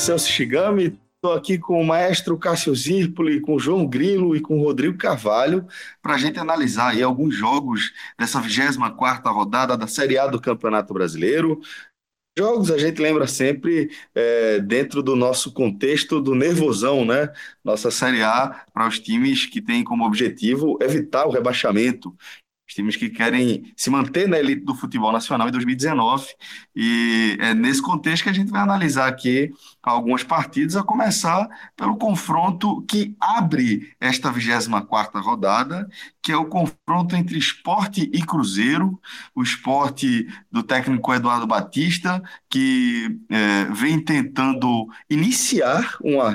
Celso Shigami, estou aqui com o maestro Cássio Zirpoli, com o João Grilo e com o Rodrigo Carvalho, para a gente analisar aí alguns jogos dessa 24ª rodada da Série A do Campeonato Brasileiro. Jogos a gente lembra sempre é, dentro do nosso contexto do nervosão, né? Nossa Série A para os times que têm como objetivo evitar o rebaixamento os times que querem se manter na elite do futebol nacional em 2019. E é nesse contexto que a gente vai analisar aqui algumas partidas, a começar pelo confronto que abre esta 24ª rodada, que é o confronto entre esporte e Cruzeiro, o esporte do técnico Eduardo Batista, que é, vem tentando iniciar uma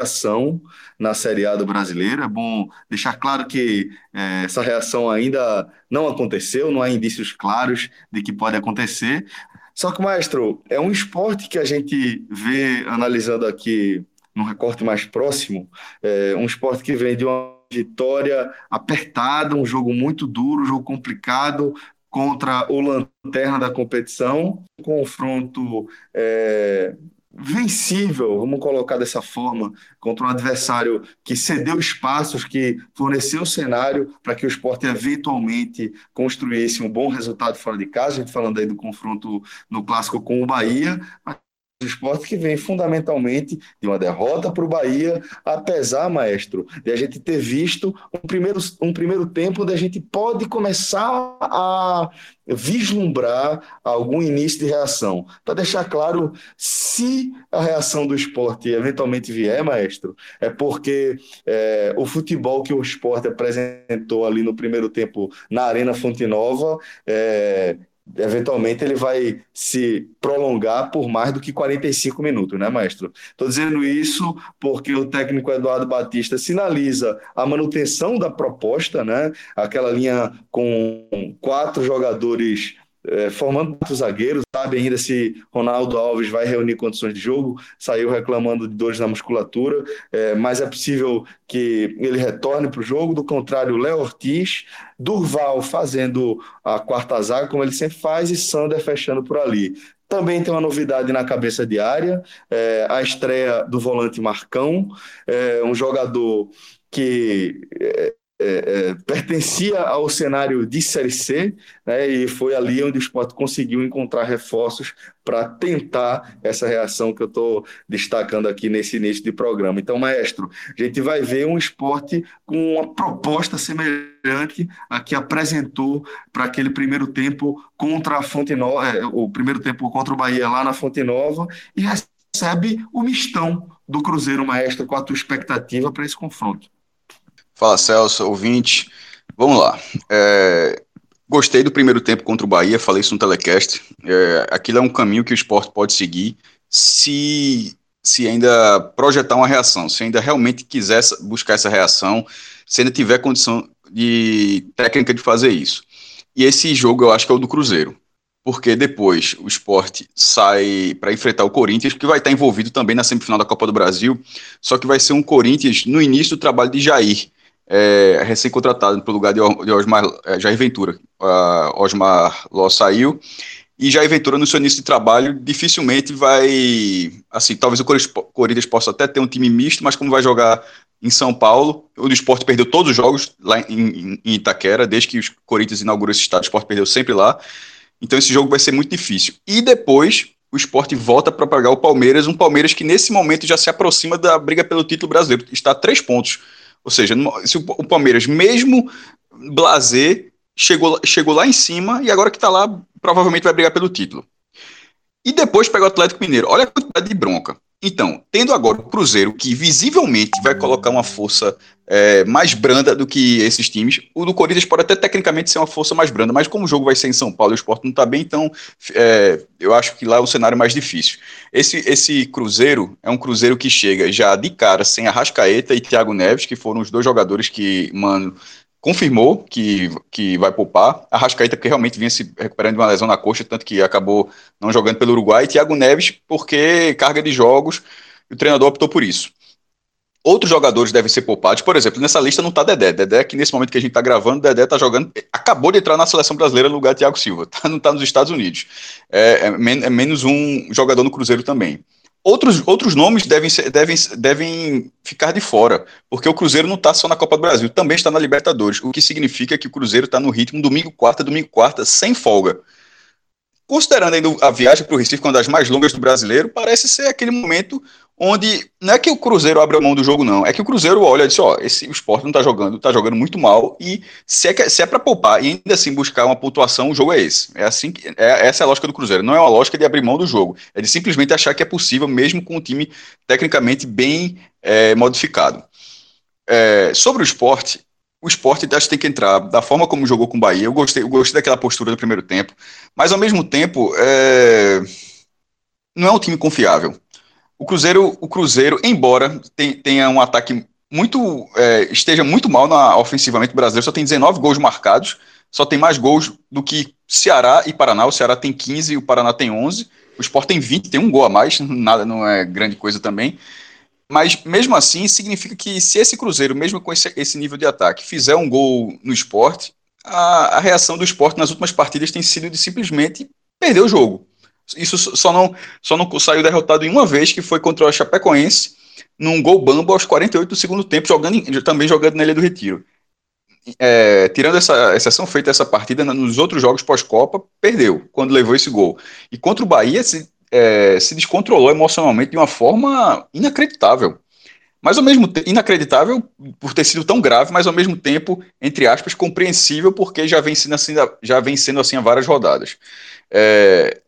reação na Série A do Brasileiro. É bom deixar claro que é, essa reação ainda não aconteceu, não há indícios claros de que pode acontecer. Só que, maestro, é um esporte que a gente vê analisando aqui num recorte mais próximo, é um esporte que vem de uma vitória apertada, um jogo muito duro, um jogo complicado contra o lanterna da competição, um confronto é, vencível, vamos colocar dessa forma, contra um adversário que cedeu espaços, que forneceu o cenário para que o esporte eventualmente construísse um bom resultado fora de casa, a gente falando aí do confronto no clássico com o Bahia, do esporte que vem fundamentalmente de uma derrota para o Bahia, apesar, maestro, de a gente ter visto um primeiro, um primeiro tempo onde a gente pode começar a vislumbrar algum início de reação. Para deixar claro, se a reação do esporte eventualmente vier, maestro, é porque é, o futebol que o esporte apresentou ali no primeiro tempo na Arena Fonte Nova é, eventualmente ele vai se prolongar por mais do que 45 minutos, né, maestro? Estou dizendo isso porque o técnico Eduardo Batista sinaliza a manutenção da proposta, né? Aquela linha com quatro jogadores é, formando zagueiros, sabe ainda se Ronaldo Alves vai reunir condições de jogo, saiu reclamando de dores na musculatura, é, mas é possível que ele retorne para o jogo, do contrário, Léo Ortiz, Durval fazendo a quarta zaga, como ele sempre faz, e Sander fechando por ali. Também tem uma novidade na cabeça de área, é, a estreia do volante Marcão, é, um jogador que é, é, pertencia ao cenário de Série C, né, e foi ali onde o esporte conseguiu encontrar reforços para tentar essa reação que eu estou destacando aqui nesse início de programa. Então, maestro, a gente vai ver um esporte com uma proposta semelhante a que apresentou para aquele primeiro tempo contra a Fonte Nova, é, o primeiro tempo contra o Bahia lá na Fonte Nova, e recebe o mistão do Cruzeiro, maestro, com a tua expectativa para esse confronto. Fala Celso, ouvinte. Vamos lá. É, gostei do primeiro tempo contra o Bahia, falei isso no telecast. É, aquilo é um caminho que o esporte pode seguir se, se ainda projetar uma reação, se ainda realmente quiser buscar essa reação, se ainda tiver condição de técnica de fazer isso. E esse jogo eu acho que é o do Cruzeiro. Porque depois o esporte sai para enfrentar o Corinthians, que vai estar envolvido também na semifinal da Copa do Brasil, só que vai ser um Corinthians no início do trabalho de Jair é, recém-contratado pelo lugar de, Osmar, é, Jair Ventura. Osmar Ló saiu, e Jair Ventura, no seu início de trabalho, dificilmente vai. Assim, talvez o Corinthians possa até ter um time misto, mas como vai jogar em São Paulo, o esporte perdeu todos os jogos lá em, em Itaquera, desde que o Corinthians inaugurou esse estado, o esporte perdeu sempre lá. Então esse jogo vai ser muito difícil. E depois o esporte volta para pagar o Palmeiras, um Palmeiras que nesse momento já se aproxima da briga pelo título brasileiro, está a três pontos ou seja, se o Palmeiras, mesmo blazer, chegou, chegou lá em cima e agora que está lá, provavelmente vai brigar pelo título. E depois pega o Atlético Mineiro. Olha a quantidade de bronca. Então, tendo agora o Cruzeiro, que visivelmente vai colocar uma força é, mais branda do que esses times, o do Corinthians pode até tecnicamente ser uma força mais branda, mas como o jogo vai ser em São Paulo e o esporte não está bem, então é, eu acho que lá é o cenário mais difícil. Esse, esse Cruzeiro é um Cruzeiro que chega já de cara sem Arrascaeta e Thiago Neves, que foram os dois jogadores que, mano, confirmou que, que vai poupar. A Rascaeta, que realmente vinha se recuperando de uma lesão na coxa, tanto que acabou não jogando pelo Uruguai. E Thiago Neves, porque carga de jogos, o treinador optou por isso. outros jogadores devem ser poupados. Por exemplo, nessa lista não está Dedé. Dedé, que nesse momento que a gente está gravando, Dedé está jogando, acabou de entrar na seleção brasileira no lugar de Thiago Silva. Tá, não está nos Estados Unidos. É, é, men é, menos um jogador no Cruzeiro também. Outros, outros nomes devem, ser, devem, devem ficar de fora, porque o Cruzeiro não está só na Copa do Brasil, também está na Libertadores, o que significa que o Cruzeiro está no ritmo domingo, quarta, domingo, quarta, sem folga. Considerando ainda a viagem para o Recife, uma das mais longas do brasileiro, parece ser aquele momento onde não é que o Cruzeiro abre a mão do jogo, não. É que o Cruzeiro olha e diz: ó, esse, o esporte não tá jogando, tá jogando muito mal, e se é, se é para poupar e ainda assim buscar uma pontuação, o jogo é esse. É assim que, é, essa é a lógica do Cruzeiro. Não é uma lógica de abrir mão do jogo. É de simplesmente achar que é possível, mesmo com um time tecnicamente bem é, modificado. É, sobre o esporte, o esporte acho que tem que entrar da forma como jogou com o Bahia. Eu gostei, eu gostei daquela postura do primeiro tempo, mas ao mesmo tempo é... não é um time confiável. O Cruzeiro, o Cruzeiro, embora tenha um ataque muito é, esteja muito mal na ofensivamente brasileiro, só tem 19 gols marcados, só tem mais gols do que Ceará e Paraná. O Ceará tem 15 e o Paraná tem 11. O Sport tem 20, tem um gol a mais, nada não é grande coisa também. Mas mesmo assim, significa que se esse Cruzeiro, mesmo com esse, esse nível de ataque, fizer um gol no esporte, a, a, reação do esporte nas últimas partidas tem sido de simplesmente perder o jogo. Isso só não, só não saiu derrotado em uma vez, que foi contra o Chapecoense, num gol bambo aos 48 do segundo tempo, jogando, também jogando na Ilha do Retiro. É, tirando essa exceção feita essa partida, nos outros jogos pós-Copa, perdeu quando levou esse gol. E contra o Bahia, se, é, se descontrolou emocionalmente de uma forma inacreditável. Mas ao mesmo tempo, inacreditável por ter sido tão grave, mas ao mesmo tempo, entre aspas, compreensível, porque já vem sendo assim, já vem sendo assim há várias rodadas. É,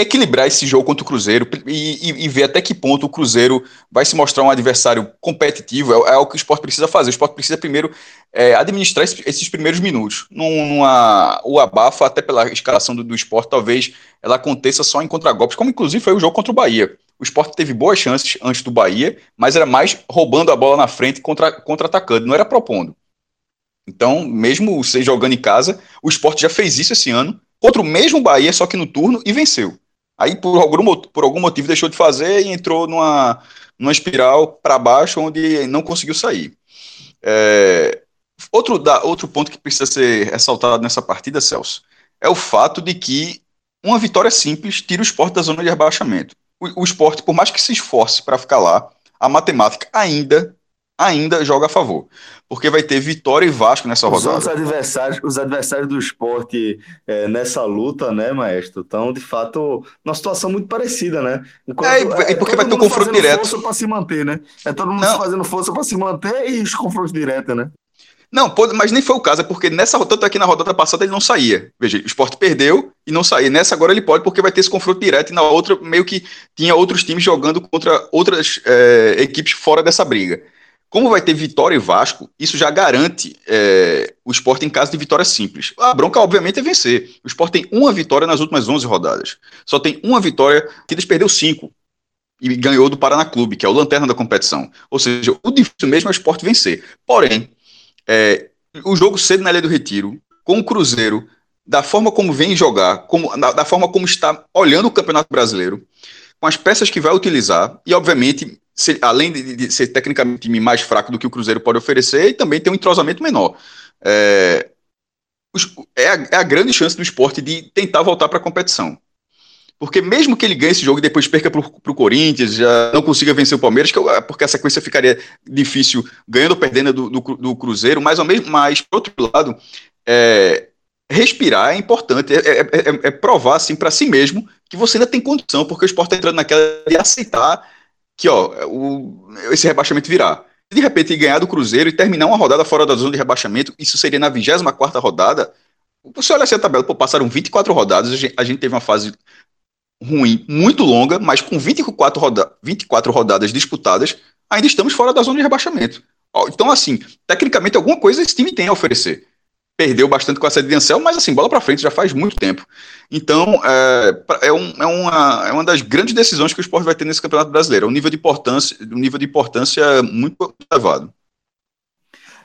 equilibrar esse jogo contra o Cruzeiro e, e, e, ver até que ponto o Cruzeiro vai se mostrar um adversário competitivo é, é o que o esporte precisa fazer. O esporte precisa primeiro é, administrar esses, esses, primeiros minutos. Numa, o abafa, até pela escalação do, do esporte, talvez ela aconteça só em contragolpes, como inclusive foi o jogo contra o Bahia. O esporte teve boas chances antes do Bahia, mas era mais roubando a bola na frente contra, contra-atacando, não era propondo. Então, mesmo você jogando em casa, o esporte já fez isso esse ano contra o mesmo Bahia, só que no turno, e venceu. Aí, por algum, por algum motivo, deixou de fazer e entrou numa, numa espiral para baixo, onde não conseguiu sair. É, outro, da, outro ponto que precisa ser ressaltado nessa partida, Celso, é o fato de que uma vitória simples tira o esporte da zona de rebaixamento. O, o esporte, por mais que se esforce para ficar lá, a matemática ainda ainda joga a favor. Porque vai ter Vitória e Vasco nessa os rodada. Os adversários, os adversários do esporte é, nessa luta, né, maestro? Estão, de fato, numa situação muito parecida, né? Enquanto, é, e porque é, vai ter um confronto direto. força para se manter, né? É todo mundo Não. fazendo força para se manter e os confrontos diretos, né? Não, pode, mas nem foi o caso, é porque nessa tanto aqui na rodada passada ele não saía. Veja, o esporte perdeu e não saía. Nessa agora ele pode, porque vai ter esse confronto direto, e na outra, meio que tinha outros times jogando contra outras é, equipes fora dessa briga. Como vai ter Vitória e Vasco, isso já garante é, o esporte em caso de vitória simples. A bronca, obviamente, é vencer. O esporte tem uma vitória nas últimas 11 rodadas. Só tem uma vitória, que eles perdeu cinco. E ganhou do Paraná Clube, que é o lanterna da competição. Ou seja, o difícil mesmo é o esporte vencer. Porém, é, o jogo cedo na Ilha do Retiro, com o Cruzeiro, da forma como vem jogar, como, da, da forma como está olhando o Campeonato Brasileiro, com as peças que vai utilizar, e obviamente ser, além de, de, ser tecnicamente um time mais fraco do que o Cruzeiro pode oferecer, e também tem um entrosamento menor. É, é, a, é a grande chance do esporte de tentar voltar para a competição. Porque mesmo que ele ganhe esse jogo e depois perca para o Corinthians, já não consiga vencer o Palmeiras, é porque a sequência ficaria difícil ganhando ou perdendo do, do, do Cruzeiro, mas, ao mesmo, mas, por outro lado, é, respirar é importante, é, é, é, é provar assim, para si mesmo que você ainda tem condição, porque o esporte está entrando naquela de aceitar que ó, o, esse rebaixamento virá. De repente ganhar do Cruzeiro e terminar uma rodada fora da zona de rebaixamento, isso seria na 24 rodada. Você olha assim a tabela, pô, passaram 24 rodadas, a gente teve uma fase ruim, muito longa, mas com 24, roda 24 rodadas disputadas, ainda estamos fora da zona de rebaixamento. Então, assim, tecnicamente, alguma coisa esse time tem a oferecer perdeu bastante com a sede de Ansel, mas assim, bola para frente já faz muito tempo. Então, é, é, um, é, uma, é uma das grandes decisões que o esporte vai ter nesse Campeonato Brasileiro. É um nível de importância, um nível de importância muito elevado.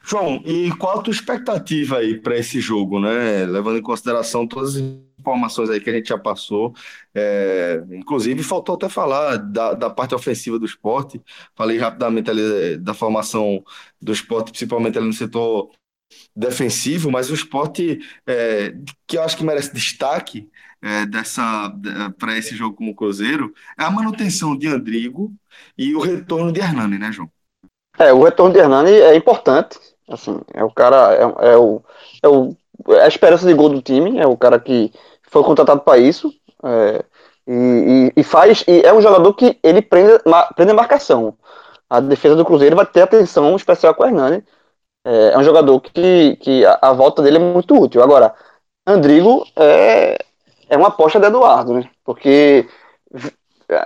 João, e qual a tua expectativa aí para esse jogo, né? Levando em consideração todas as informações aí que a gente já passou. É, inclusive, faltou até falar da, da parte ofensiva do esporte. Falei rapidamente ali eh, da formação do esporte, principalmente ali no setor defensivo, mas o esporte é, que eu acho que merece destaque é, dessa para esse jogo com o Cruzeiro é a manutenção de Andrigo e o retorno de Hernani, né, João? É, o retorno de Hernani é importante. Assim, é o cara, é, é o, é o é a esperança de gol do time, é o cara que foi contratado para isso. É, e, e, e, faz. E é um jogador que ele prende, prende a marcação. A defesa do Cruzeiro vai ter atenção especial com o Hernani. É, é um jogador que, que a, a, volta dele é muito útil. Agora, Andrigo é, é uma aposta de Eduardo, né? Porque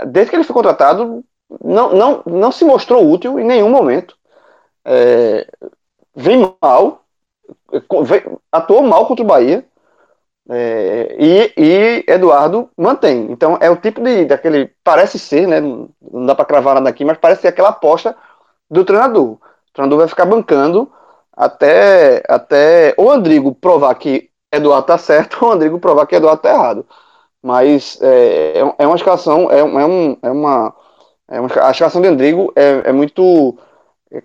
desde que ele foi contratado, não, não, não se mostrou útil em nenhum momento. É, vem mal, atuou mal contra o Bahia. É, e, e, Eduardo mantém. Então é o tipo de daquele parece ser, né? Não dá para cravar nada aqui, mas parece ser aquela aposta do treinador. O treinador vai ficar bancando até até o Andrigo provar que Eduardo tá certo, ou o Andrigo provar que Eduardo tá errado. Mas é, é, é uma escalação, é, é, um, é uma, é uma a escalação de Andrigo é, é muito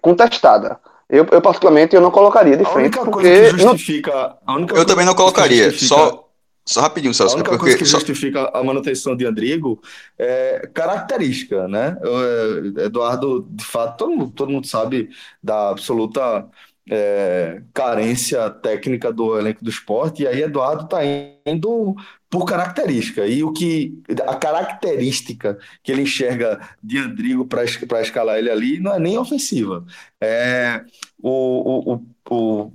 contestada. Eu, eu, particularmente, eu não colocaria de frente. A única porque coisa que justifica. Não... Única eu também não colocaria. Só, só rapidinho, Celso. A única porque... coisa que justifica a manutenção de Andrigo é característica, né? É, Eduardo, de fato, todo mundo, todo mundo sabe da absoluta é, carência técnica do elenco do esporte, e aí Eduardo está indo por característica. E o que a característica que ele enxerga de Andrigo para escalar ele ali não é nem ofensiva. É o, o, o,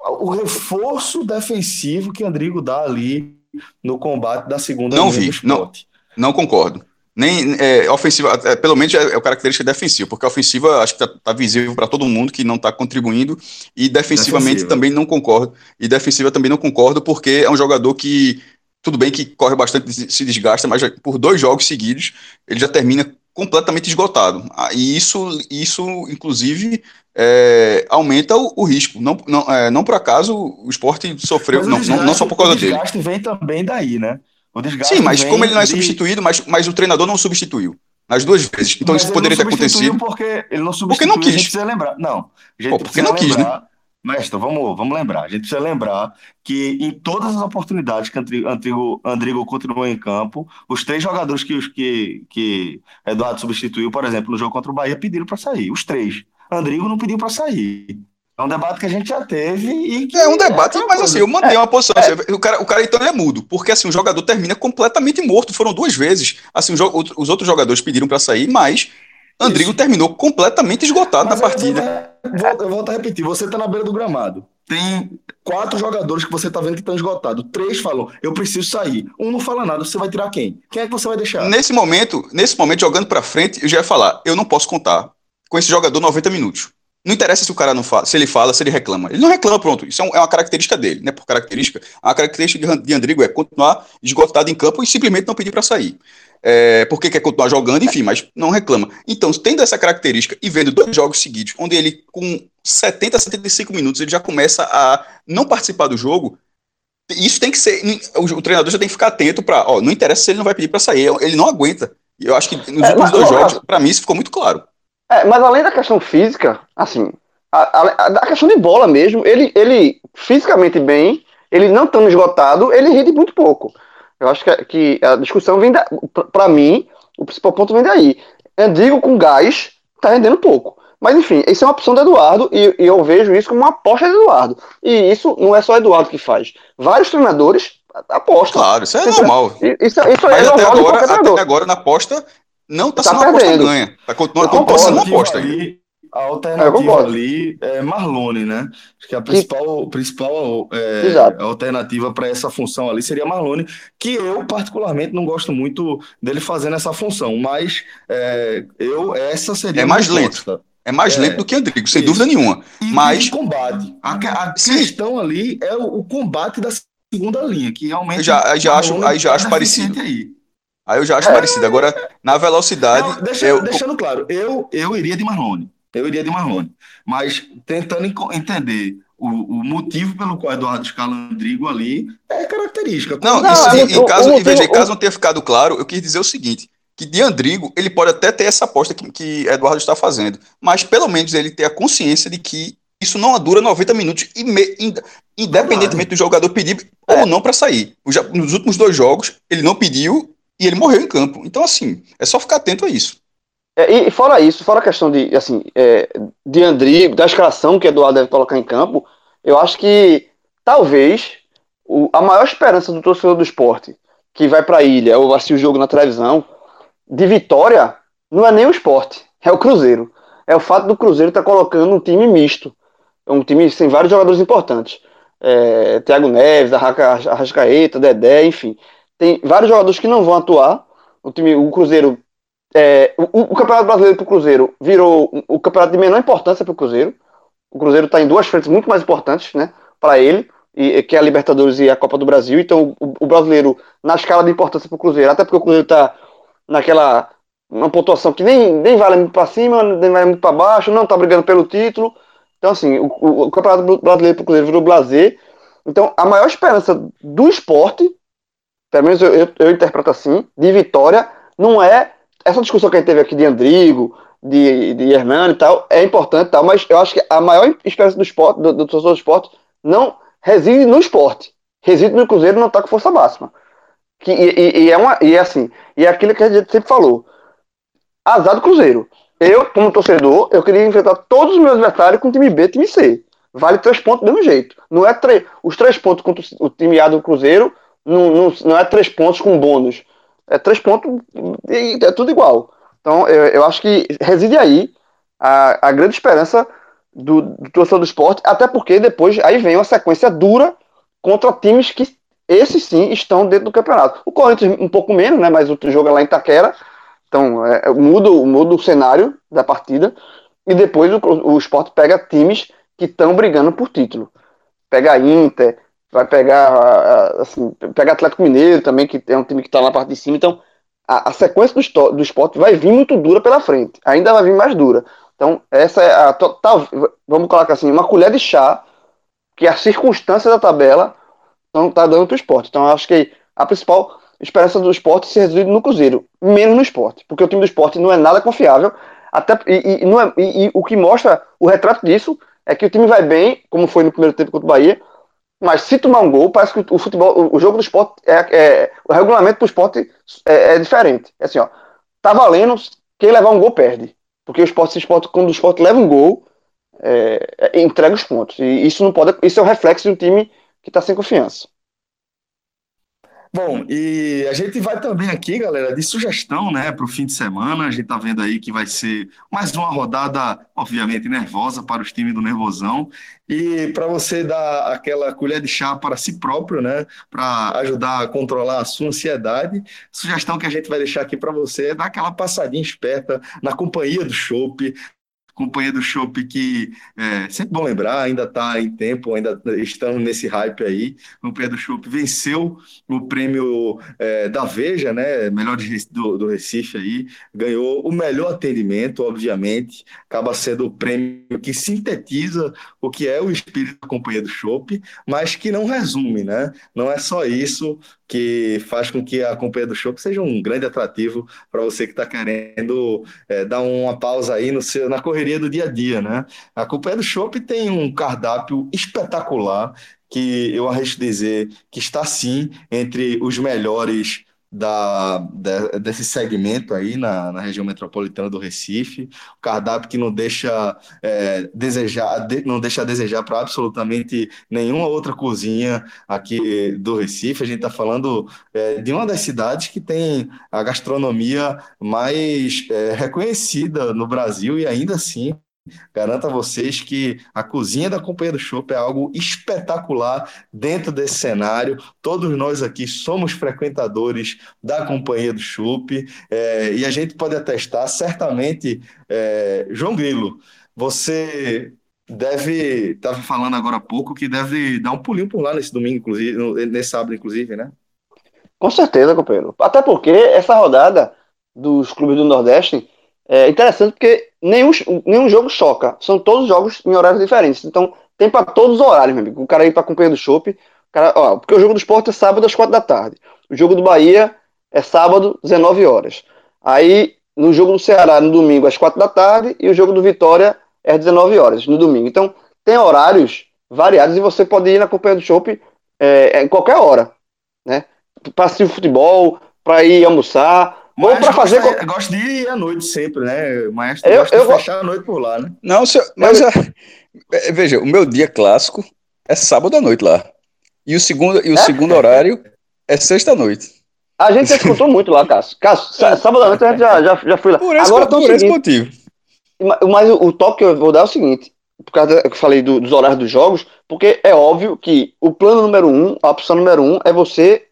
o, reforço defensivo que Andrigo dá ali no combate da segunda não vi, não, não concordo nem é, ofensiva, é, pelo menos é, é característica defensiva, porque a ofensiva acho que está tá visível para todo mundo que não está contribuindo, e defensivamente defensiva. também não concordo, e defensiva também não concordo, porque é um jogador que, tudo bem que corre bastante, se desgasta, mas já, por dois jogos seguidos ele já termina completamente esgotado, ah, e isso, isso inclusive, é, aumenta o, o, risco, não, não, é, não por acaso o esporte sofreu, não, não, não, só por causa dele. O desgaste vem também daí, né? Sim, mas como ele não é de... substituído, mas, mas o treinador não substituiu. Nas duas vezes. Então mas isso poderia ter acontecido. Porque ele não substituiu. Porque não quis. A gente precisa lembrar. Não. Pô, porque não quis, né? Mestre, vamos, vamos lembrar. A gente precisa lembrar que em todas as oportunidades que Andrigo, Andrigo continuou em campo, os três jogadores que, que, que Eduardo substituiu, por exemplo, no jogo contra o Bahia, pediram para sair. Os três. Andrigo não pediu para sair. É um debate que a gente já teve e que É um debate, é mas assim, eu mantenho é, uma posição. É. Assim, o, cara, o cara então é mudo, porque assim, o jogador termina completamente morto. Foram duas vezes. Assim, os outros jogadores pediram para sair, mas Andrigo Isso. terminou completamente esgotado mas na partida. Eu volto a repetir, você tá na beira do gramado. Tem quatro jogadores que você tá vendo que estão esgotados. Três falam, eu preciso sair. Um não fala nada, você vai tirar quem? Quem é que você vai deixar? Nesse momento, nesse momento, jogando para frente, eu já ia falar, eu não posso contar com esse jogador 90 minutos. Não interessa se o cara não fala, se ele fala, se ele reclama. Ele não reclama, pronto. Isso é, é uma característica dele, né? Por característica. A característica de Andrigo é continuar esgotado em campo e simplesmente não pedir para sair. É, porque quer continuar jogando, enfim, mas não reclama. Então, tendo essa característica e vendo dois jogos seguidos, onde ele, com 70, 75 minutos, ele já começa a não participar do jogo, isso tem que ser. O, treinador já tem que ficar atento para. Não interessa se ele não vai pedir para sair, ele não aguenta. Eu acho que nos é, últimos dois jogos, para mim, isso ficou muito claro. É, mas além da questão física, assim, a, a, a, questão de bola mesmo, ele, ele fisicamente bem, ele não tão esgotado, ele rende muito pouco. Eu acho que, que a discussão vem da. Pra mim, o principal ponto vem daí. Andigo com gás tá rendendo pouco. Mas enfim, isso é uma opção do Eduardo e, e, eu vejo isso como uma aposta do Eduardo. E isso não é só Eduardo que faz. Vários treinadores apostam. Claro, isso é normal. Isso, isso é normal até agora, até agora na aposta não tá, tá sendo uma aposta ganha. Tá continuando sendo uma aposta. Ali, a alternativa ali é Marlone, né? Acho que a principal, principal é, alternativa para essa função ali seria Marlone, que eu particularmente não gosto muito dele fazendo essa função, mas é, eu essa seria é mais lento. É mais é, lento do que Andrigo, sem isso. dúvida nenhuma. E mas combate. A, a questão ali é o, o, combate da segunda linha, que realmente eu já, já acho, aí já acho parecido. Aí. Aí eu já acho é, parecido. Agora, na velocidade. Não, deixa, eu... Deixando claro, eu, eu iria de Marlone. eu iria de Marrone. Mas tentando entender o, o, motivo pelo qual Eduardo Scalandrigo ali é característica. Não, não isso, é em, em, caso, o, em vez caso não ter ficado claro, eu quis dizer o seguinte: que de Andrigo ele pode até ter essa aposta que, que Eduardo está fazendo, mas pelo menos ele ter a consciência de que isso não dura 90 minutos, e me, independentemente do jogador pedir é. ou não para sair. Nos últimos dois jogos, ele não pediu e ele morreu em campo. Então, assim, é só ficar atento a isso. É, e fora isso, fora a questão de, assim, é, de Andrigo, da escalação que Eduardo deve colocar em campo, eu acho que talvez o, a maior esperança do torcedor do esporte que vai para a ilha ou assistir o jogo na televisão de vitória não é nem o esporte, é o Cruzeiro. É o fato do Cruzeiro estar tá colocando um time misto. Um time sem vários jogadores importantes. É, Thiago Neves, Arrascaeta, Dedé, enfim. Tem vários jogadores que não vão atuar. O time, o Cruzeiro. É, o, o, Campeonato Brasileiro para o Cruzeiro virou o campeonato de menor importância para o Cruzeiro. O Cruzeiro está em duas frentes muito mais importantes né, para ele, e, que é a Libertadores e a Copa do Brasil. Então, o, o brasileiro, na escala de importância para o Cruzeiro, até porque o Cruzeiro está naquela uma pontuação que nem, nem vale muito para cima, nem vale muito para baixo, não está brigando pelo título. Então, assim, o, o, o Campeonato Brasileiro para o Cruzeiro virou blazer. Então, a maior esperança do esporte, pelo menos eu, eu, eu, interpreto assim, de vitória, não é essa discussão que a gente teve aqui de Andrigo, de, de Hernani e tal, é importante tal, mas eu acho que a maior esperança do esporte, do, do torcedor do esporte, não reside no esporte. Reside no Cruzeiro não está com força máxima. Que, e, e, é uma, e é assim, e é aquilo que a gente sempre falou. Azar do Cruzeiro. Eu, como torcedor, eu queria enfrentar todos os meus adversários com time B time C. Vale três pontos do mesmo jeito. Não é os três pontos contra o time A do Cruzeiro, não, não, não é três pontos com bônus. É três pontos e é tudo igual. Então, eu, eu acho que reside aí a, a grande esperança do, do torcedor do esporte, até porque depois aí vem uma sequência dura contra times que esses sim estão dentro do campeonato. O Corinthians um pouco menos, né? Mas o jogo é lá em Taquera. Então é, muda, muda o cenário da partida. E depois o, o esporte pega times que estão brigando por título. Pega a Inter, vai pegar assim, pega Atlético Mineiro também, que é um time que está na parte de cima. Então a, a sequência do, do esporte vai vir muito dura pela frente. Ainda vai vir mais dura. Então, essa é a total. Vamos colocar assim, uma colher de chá, que é a circunstância da tabela não está dando para o esporte. Então, acho que a principal esperança do esporte se resume no Cruzeiro, menos no esporte, porque o time do esporte não é nada confiável. Até, e, e, é, e, e o que mostra o retrato disso é que o time vai bem, como foi no primeiro tempo contra o Bahia, mas se tomar um gol, parece que o futebol, o jogo do esporte, é, é o regulamento para o esporte é, é, diferente. É assim, ó, tá valendo, quem levar um gol perde. Porque o esporte, o esporte quando o esporte leva um gol, é, é, entrega os pontos. E isso não pode. Isso é um reflexo de um time que está sem confiança. Bom, e a gente vai também aqui, galera, de sugestão, né, para o fim de semana. A gente tá vendo aí que vai ser mais uma rodada, obviamente, nervosa para os times do Nervosão. E para você dar aquela colher de chá para si próprio, né, para ajudar a controlar a sua ansiedade, sugestão que a gente vai deixar aqui para você é dar aquela passadinha esperta na companhia do chopp, companhia do Chopp que é sempre bom lembrar, ainda está em tempo, ainda estamos nesse hype aí. Companhia do Chopp venceu o prêmio é, da Veja, né? Melhor do, do Recife aí, ganhou o melhor atendimento, obviamente, acaba sendo o prêmio que sintetiza o que é o espírito da companhia do Chopp, mas que não resume, né? Não é só isso que faz com que a companhia do Chopp seja um grande atrativo para você que está querendo é, dar uma pausa aí no seu, na correria do dia a dia, né? A companhia do Chopp tem um cardápio espetacular que eu arrisco dizer que está sim entre os melhores da, da, desse segmento aí na, na região metropolitana do Recife, o cardápio que não deixa é, desejar, de, não deixa desejar para absolutamente nenhuma outra cozinha aqui do Recife. A gente está falando é, de uma das cidades que tem a gastronomia mais é, reconhecida no Brasil e ainda assim Garanto a vocês que a cozinha da Companhia do Chopp é algo espetacular dentro desse cenário. Todos nós aqui somos frequentadores da Companhia do Chopp é, e a gente pode atestar, certamente, é, João Grilo, você deve, estava falando agora há pouco, que deve dar um pulinho por lá nesse domingo, inclusive, nesse sábado, inclusive, né? Com certeza, companheiro. Até porque essa rodada dos clubes do Nordeste é interessante porque nenhum, nenhum jogo choca. São todos jogos em horários diferentes. Então, tem para todos os horários, meu amigo. O cara ir para acompanhar do Chopp. Cara, ó, porque o jogo do esporte é sábado às quatro da tarde. O jogo do Bahia é sábado, 19 horas. Aí, no jogo do Ceará, no domingo, às quatro da tarde. E o jogo do Vitória é às 19 horas, no domingo. Então, tem horários variados e você pode ir na companhia do Chopp é, em qualquer hora. Né? Para assistir futebol, para ir almoçar, ou para fazer. Gosta, gosto de ir à noite sempre, né? O maestro eu, gosta eu, de fechar a noite por lá, né? Não, se, mas é, veja, o meu dia clássico é sábado à noite lá. E o segundo, e o é? segundo horário é sexta-noite. A gente já escutou muito lá, Cássio. Cássio, sábado à noite a gente já, já, já foi lá. Por esse, Agora, por esse motivo. Mas o, o toque que eu vou dar é o seguinte: por causa que eu falei do, dos horários dos jogos, porque é óbvio que o plano número um, a opção número um, é você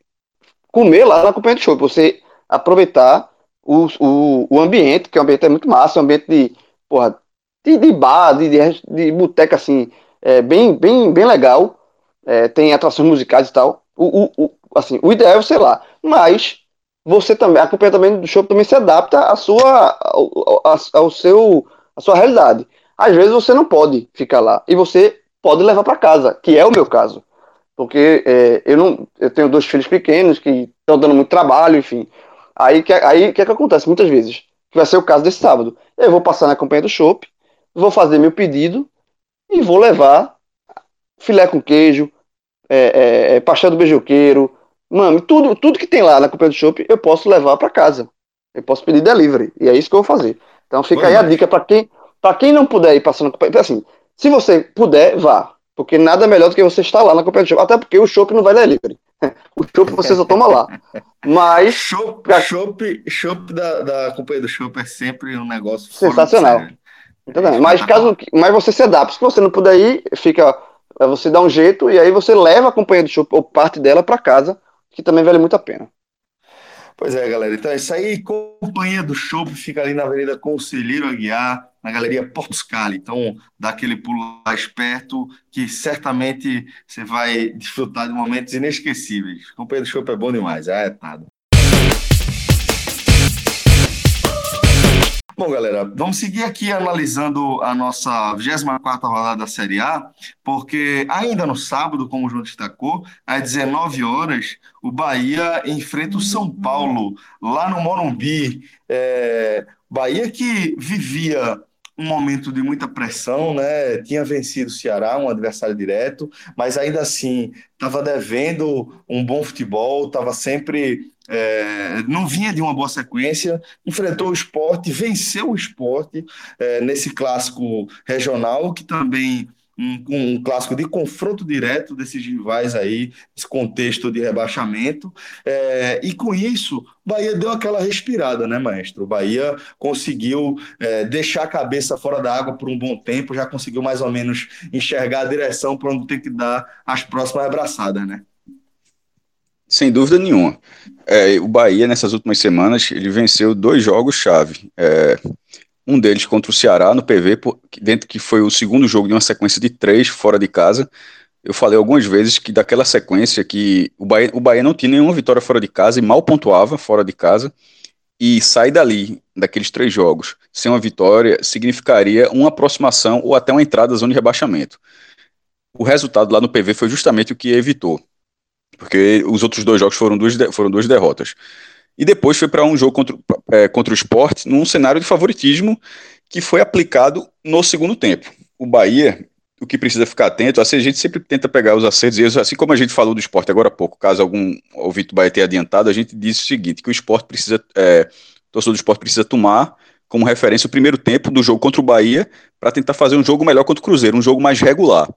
comer lá na companhia de show, você aproveitar o, o, o ambiente, que o ambiente é muito massa, um ambiente de, porra, de, de bar, de, de, de boteca, assim, é bem, bem, bem legal, é, tem atrações musicais e tal, o, o, o, assim, o ideal é, sei lá, mas você também, a companhia também do show também se adapta à sua, ao, ao seu, à sua realidade. Às vezes você não pode ficar lá e você pode levar para casa, que é o meu caso. Porque é, eu não eu tenho dois filhos pequenos que estão dando muito trabalho, enfim. Aí que aí que, é que acontece muitas vezes, que vai ser o caso desse sábado. Eu vou passar na companhia do shopping, vou fazer meu pedido e vou levar filé com queijo, é, é, é pastel do beijoqueiro, mano, tudo, tudo que tem lá na companhia do shopping eu posso levar para casa. Eu posso pedir delivery e é isso que eu vou fazer. Então fica aí a dica para quem para quem não puder ir passando assim, se você puder, vá. Porque nada melhor do que você estar lá na companhia do shopping. Até porque o shopping não vai delivery. O chopp você só toma lá. Mas. Chopp chopp da, da companhia do chopp é sempre um negócio sensacional. É mas caso mas você se adapta. Se você não puder ir, fica. Você dá um jeito e aí você leva a companhia do chopp ou parte dela para casa, que também vale muito a pena. Pois é, galera. Então é isso aí. Companhia do Chopp fica ali na Avenida Conselheiro Aguiar, na Galeria Portos Cali. Então dá aquele pulo lá esperto que certamente você vai desfrutar de momentos inesquecíveis. Companhia do Chopp é bom demais. É nada. Bom, galera, vamos seguir aqui analisando a nossa 24 rodada da Série A, porque ainda no sábado, como o João destacou, às 19 horas, o Bahia enfrenta o São Paulo, lá no Morumbi. É, Bahia que vivia um momento de muita pressão, né? Tinha vencido o Ceará, um adversário direto, mas ainda assim estava devendo um bom futebol, estava sempre é, não vinha de uma boa sequência, enfrentou o esporte, venceu o esporte é, nesse clássico regional, que também um, um, clássico de confronto direto desses rivais aí, esse contexto de rebaixamento. É, e com isso, Bahia deu aquela respirada, né, maestro? O Bahia conseguiu é, deixar a cabeça fora da água por um bom tempo, já conseguiu mais ou menos enxergar a direção para onde tem que dar as próximas abraçadas, né? Sem dúvida nenhuma. É, o Bahia, nessas últimas semanas, ele venceu dois jogos-chave. É, um deles contra o Ceará no PV, dentro que foi o segundo jogo de uma sequência de três fora de casa. Eu falei algumas vezes que daquela sequência que o Bahia, o Bahia não tinha nenhuma vitória fora de casa e mal pontuava fora de casa. E sair dali, daqueles três jogos, sem uma vitória, significaria uma aproximação ou até uma entrada da zona de rebaixamento. O resultado lá no PV foi justamente o que evitou porque os outros dois jogos foram duas, foram duas derrotas. E depois foi para um jogo contra, é, contra o esporte, num cenário de favoritismo que foi aplicado no segundo tempo. O Bahia, o que precisa ficar atento, assim, a gente sempre tenta pegar os acertos e erros, assim como a gente falou do esporte agora há pouco, caso algum ouvinte do Bahia tenha adiantado, a gente disse o seguinte, que o esporte precisa, é, o torcedor do esporte precisa tomar como referência o primeiro tempo do jogo contra o Bahia para tentar fazer um jogo melhor contra o Cruzeiro, um jogo mais regular.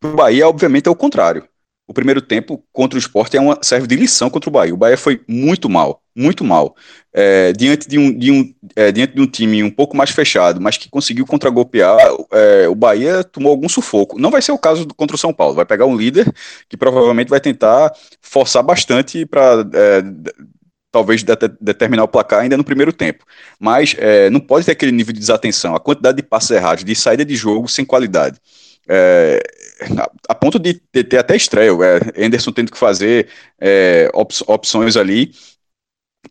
Para o Bahia, obviamente, é o contrário o primeiro tempo contra o esporte é uma, serve de lição contra o Bahia. O Bahia foi muito mal, muito mal. É, diante, de um, de um, é, diante de um time um pouco mais fechado, mas que conseguiu contragolpear, é, o Bahia tomou algum sufoco. Não vai ser o caso contra o São Paulo. Vai pegar um líder que provavelmente vai tentar forçar bastante para é, talvez de, determinar o placar ainda no primeiro tempo. Mas é, não pode ter aquele nível de desatenção. A quantidade de passos errados, de saída de jogo sem qualidade. É, a, a, ponto de, ter até estreia, é, Anderson tendo que fazer é, op, opções ali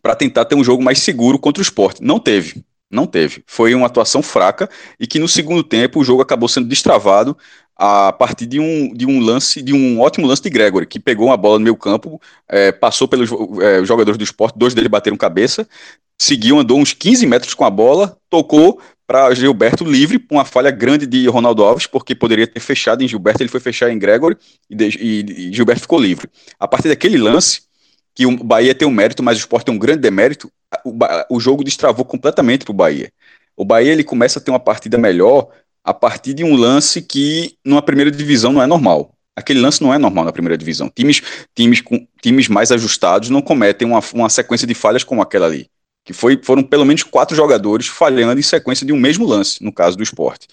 para tentar ter um jogo mais seguro contra o esporte. Não teve. Não teve. Foi uma atuação fraca e que no segundo tempo o jogo acabou sendo destravado a partir de um, de um lance, de um ótimo lance de Gregory, que pegou uma bola no meio campo, é, passou pelos é, jogadores do esporte, dois deles bateram cabeça, seguiu, andou uns 15 metros com a bola, tocou para Gilberto livre, uma falha grande de Ronaldo Alves, porque poderia ter fechado em Gilberto, ele foi fechar em Gregory e, de, e, e Gilberto ficou livre. A partir daquele lance, que o Bahia tem um mérito, mas o Sport tem um grande demérito, o, o jogo destravou completamente para o Bahia. O Bahia ele começa a ter uma partida melhor a partir de um lance que numa primeira divisão não é normal. Aquele lance não é normal na primeira divisão. Times, times, com, times mais ajustados não cometem uma, uma sequência de falhas como aquela ali. Que foi, foram pelo menos quatro jogadores falhando em sequência de um mesmo lance, no caso do esporte.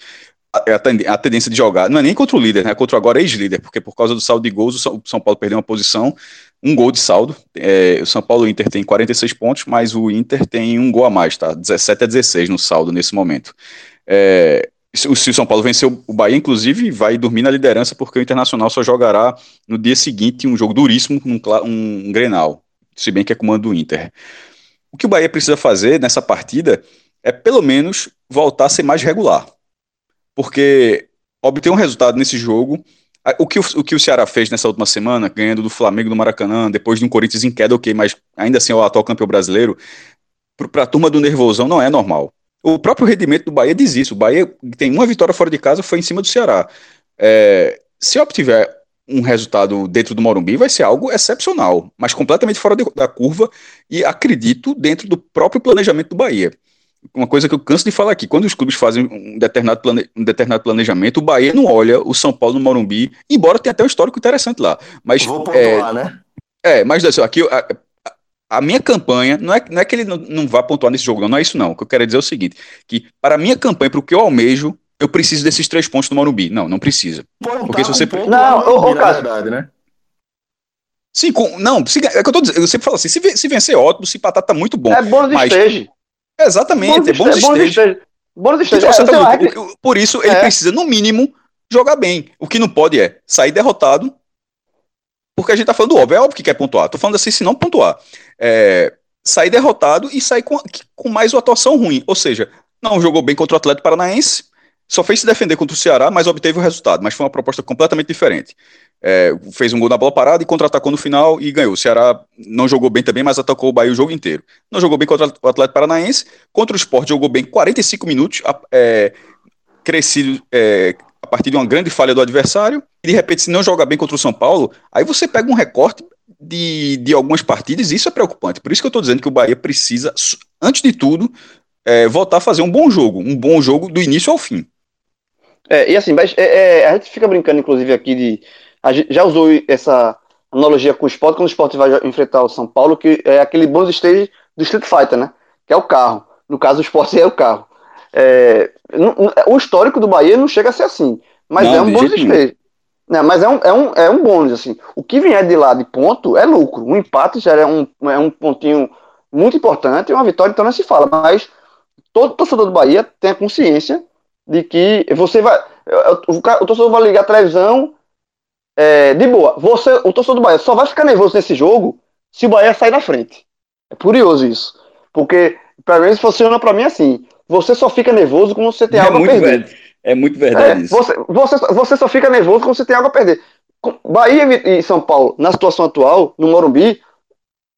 A, a, tendência de jogar, não é nem contra o líder, né, é contra o agora ex-líder, porque por causa do saldo de gols, o São Paulo perdeu uma posição, um gol de saldo. É, o São Paulo Inter tem 46 pontos, mas o Inter tem um gol a mais, tá? 17 a 16 no saldo nesse momento. É, se o São Paulo venceu o Bahia, inclusive, vai dormir na liderança, porque o Internacional só jogará no dia seguinte um jogo duríssimo, um, um, um Grenal, se bem que é comando do Inter. O que o Bahia precisa fazer nessa partida é, pelo menos, voltar a ser mais regular. Porque obter um resultado nesse jogo. O que o, o que o Ceará fez nessa última semana, ganhando do Flamengo no Maracanã, depois de um Corinthians em queda, ok, mas ainda assim é o atual campeão brasileiro, para a turma do nervosão não é normal. O próprio rendimento do Bahia diz isso. O Bahia tem uma vitória fora de casa, foi em cima do Ceará. É, se obtiver um resultado dentro do Morumbi, vai ser algo excepcional, mas completamente fora de, da curva e acredito dentro do próprio planejamento do Bahia. Uma coisa que eu canso de falar aqui, quando os clubes fazem um determinado, plane, um determinado planejamento, o Bahia não olha o São Paulo no Morumbi, embora tenha até um histórico interessante lá. Mas, Vou pontuar, é, né? É, mas assim, aqui a minha campanha, não é, não é que ele não, não vá pontuar nesse jogo, não, não é isso não. O que eu quero dizer é o seguinte, que para a minha campanha, para o que eu almejo, eu preciso desses três pontos do Morumbi. Não, não precisa. Porque se você... Não, ô, ô, verdade, né? Sim, com, não, se, é que eu tô dizendo, eu sempre falo assim, se, se vencer, ótimo, se empatar tá muito bom. É bônus mas, de stage. Exatamente, bônus é bônus de stage. Bônus tá muito, por isso, ele é. precisa, no mínimo, jogar bem. O que não pode é sair derrotado porque a gente tá falando óbvio, é óbvio que quer pontuar. Tô falando assim, se não pontuar. É, sair derrotado e sair com, com mais uma atuação ruim. Ou seja, não jogou bem contra o Atlético Paranaense, só fez se defender contra o Ceará, mas obteve o resultado. Mas foi uma proposta completamente diferente. É, fez um gol na bola parada e contra-atacou no final e ganhou. O Ceará não jogou bem também, mas atacou o Bahia o jogo inteiro. Não jogou bem contra o Atlético Paranaense. Contra o Sport jogou bem 45 minutos, é, crescido, é, a partir de uma grande falha do adversário, e de repente, se não joga bem contra o São Paulo, aí você pega um recorte de, de algumas partidas, e isso é preocupante. Por isso que eu estou dizendo que o Bahia precisa, antes de tudo, é, voltar a fazer um bom jogo, um bom jogo do início ao fim. É, e assim, mas é, é, a gente fica brincando, inclusive, aqui de. A gente já usou essa analogia com o esporte, quando o esporte vai enfrentar o São Paulo, que é aquele bônus stage do Street Fighter, né? Que é o carro. No caso, o esporte é o carro. É, o histórico do Bahia não chega a ser assim, mas não, é um bônus de Não, mas é um, é, um, é um bônus, assim. O que vier de lá de ponto é lucro. Um empate já é um, é um pontinho muito importante e uma vitória então não se fala. Mas todo torcedor do Bahia tem a consciência de que você vai. O, o torcedor vai ligar a televisão é, de boa. Você, o torcedor do Bahia só vai ficar nervoso nesse jogo se o Bahia sair na frente. É curioso isso. Porque, pelo menos, funciona para mim assim. Você só fica nervoso quando você tem é algo a perder. Verdade. É muito verdade é, isso. Você, você, você só fica nervoso quando você tem algo a perder. Bahia e São Paulo, na situação atual, no Morumbi,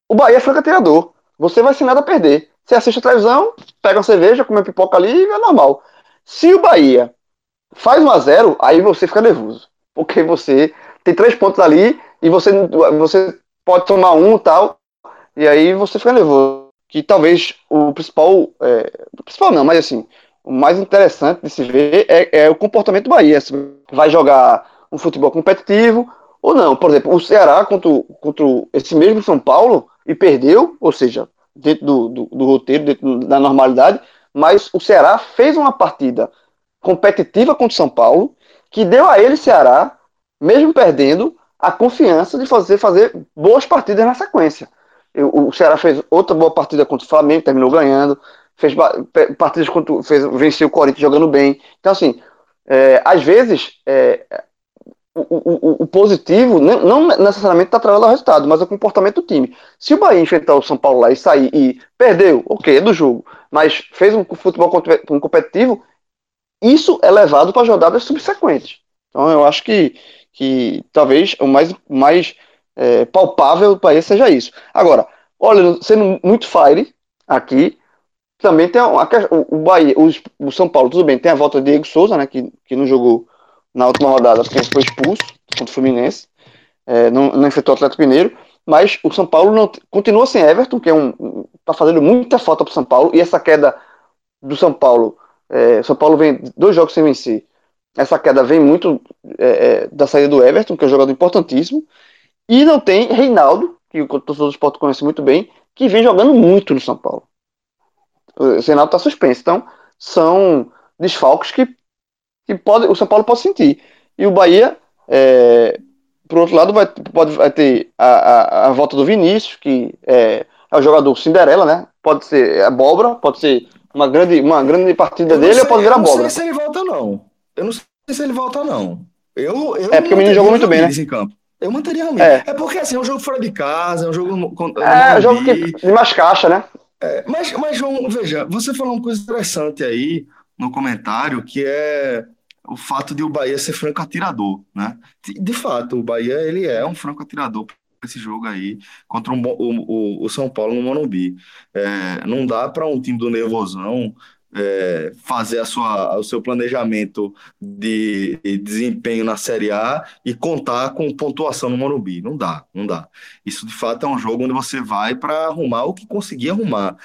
o Bahia é franco atirador. Você vai sem nada a perder. Você assiste a televisão, pega uma cerveja, come uma pipoca ali e é normal. Se o Bahia faz 1 a 0 aí você fica nervoso. Porque você tem três pontos ali e você, você pode tomar um tal, e aí você fica nervoso que talvez o principal, é, o principal não, mas assim, o mais interessante de se ver é, é o comportamento do Bahia. Se vai jogar um futebol competitivo ou não. Por exemplo, o Ceará contra, contra esse mesmo São Paulo e perdeu, ou seja, dentro do, do, do roteiro, dentro da normalidade, mas o Ceará fez uma partida competitiva contra o São Paulo que deu a ele, Ceará, mesmo perdendo, a confiança de fazer, fazer boas partidas na sequência. O Ceará fez outra boa partida contra o Flamengo, terminou ganhando. Fez partidas contra. Fez, venceu o Corinthians jogando bem. Então, assim, é, às vezes, é, o, o, o, positivo não necessariamente está atrelado ao resultado, mas ao comportamento do time. Se o Bahia enfrentar o São Paulo lá e sair e perdeu, ok, é do jogo, mas fez um futebol competitivo, isso é levado para as rodadas subsequentes. Então eu acho que, que talvez o mais, mais é, palpável para ele seja isso. Agora, olha, sendo muito fire aqui, também tem a, o, Bahia, o, o, São Paulo, tudo bem, tem a volta de Diego Souza, né, que, que não jogou na última rodada porque foi expulso contra o Fluminense, é, não, não enfrentou o Atlético Mineiro, mas o São Paulo não, continua sem Everton, que é um tá fazendo muita falta para o São Paulo, e essa queda do São Paulo, é, São Paulo vem dois jogos sem vencer, essa queda vem muito é, é, da saída do Everton, que é um jogador importantíssimo, e não tem Reinaldo, que o torcedor do esporte conhece muito bem, que vem jogando muito no São Paulo. O Reinaldo está suspenso. Então, são desfalques que, que pode, o São Paulo pode sentir. E o Bahia, é, por outro lado, vai, pode, vai ter a, a, a volta do Vinícius, que é, é o jogador Cinderela, né? Pode ser abóbora, pode ser uma grande, uma grande partida dele, sei, ou pode virar abóbora. Eu não sei se ele volta, não. Eu não sei se ele volta, não. Eu, eu é porque o menino jogou muito bem, né? Em campo. Eu manteria Ramires. É. é porque assim, é um jogo fora de casa, é um jogo. É, é um jogo que, de mais caixa, né? É, mas, mas, João, veja, você falou uma coisa interessante aí no comentário, que é o fato de o Bahia ser franco atirador, né? De, fato, o Bahia ele é um franco atirador esse jogo aí contra o, o, o São Paulo no Morumbi. É, não dá para um time do Nervosão é, fazer a sua, o seu planejamento de, de, desempenho na Série A e contar com pontuação no Morumbi. Não dá, não dá. Isso de fato é um jogo onde você vai para arrumar o que conseguir arrumar.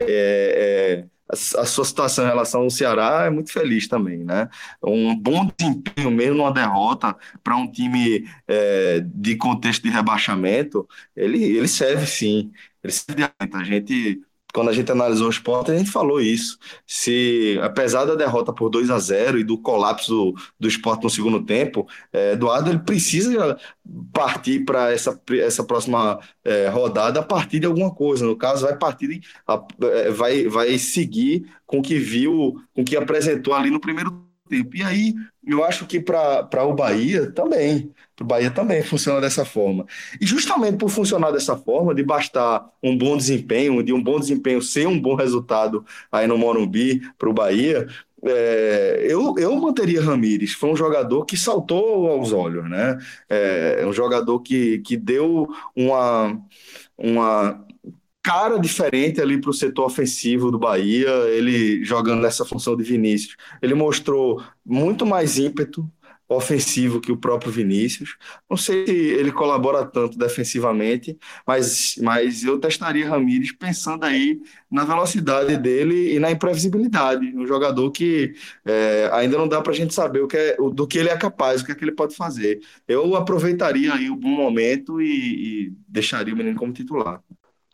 É, é, a, sua situação em relação ao Ceará é muito feliz também, né? Um bom desempenho mesmo numa derrota para um time é, de contexto de rebaixamento, ele, ele serve sim. Ele serve de a gente quando a gente analisou o esporte, a gente falou isso. Se, apesar da derrota por 2 a 0 e do colapso do, do esporte no segundo tempo, é, Eduardo ele precisa partir para essa, essa próxima é, rodada a partir de alguma coisa. No caso, vai partir, é, vai, vai seguir com o que viu, com o que apresentou ali no primeiro tempo. E aí, eu acho que para o Bahia também, para o Bahia também funciona dessa forma. E justamente por funcionar dessa forma, de bastar um bom desempenho, de um bom desempenho ser um bom resultado aí no Morumbi para o Bahia, é, eu, eu manteria Ramires. Foi um jogador que saltou aos olhos, né? É um jogador que, que deu uma, uma cara diferente ali para o setor ofensivo do Bahia, ele jogando nessa função de Vinícius. Ele mostrou muito mais ímpeto ofensivo que o próprio Vinícius. Não sei se ele colabora tanto defensivamente, mas, mas eu testaria Ramires pensando aí na velocidade dele e na imprevisibilidade. Um jogador que é, ainda não dá para a gente saber o que é, do que ele é capaz, o que é que ele pode fazer. Eu aproveitaria aí o bom momento e, e deixaria o menino como titular.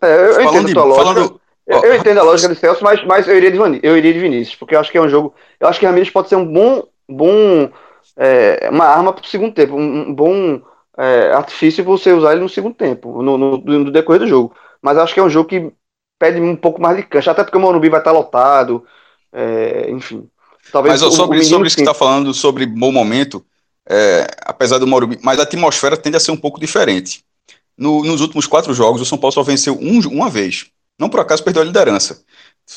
É, eu, eu entendo a lógica. Falando... Eu, eu, entendo a lógica do Celso, mas, mas eu, iria de, eu iria de Vinícius, porque eu acho que é um jogo. Eu acho que Ramires pode ser um bom. bom é, uma arma para o segundo tempo, um, um bom é, artifício você usar ele no segundo tempo, no, no, no, decorrer do jogo. Mas acho que é um jogo que pede um pouco mais de cancha, até porque o Morumbi vai estar lotado, é, enfim. Talvez mas sobre, o sobre isso que está falando, sobre bom momento, é, apesar do Morumbi, mas a atmosfera tende a ser um pouco diferente. No, nos últimos quatro jogos, o São Paulo só venceu um, uma vez. Não por acaso perdeu a liderança.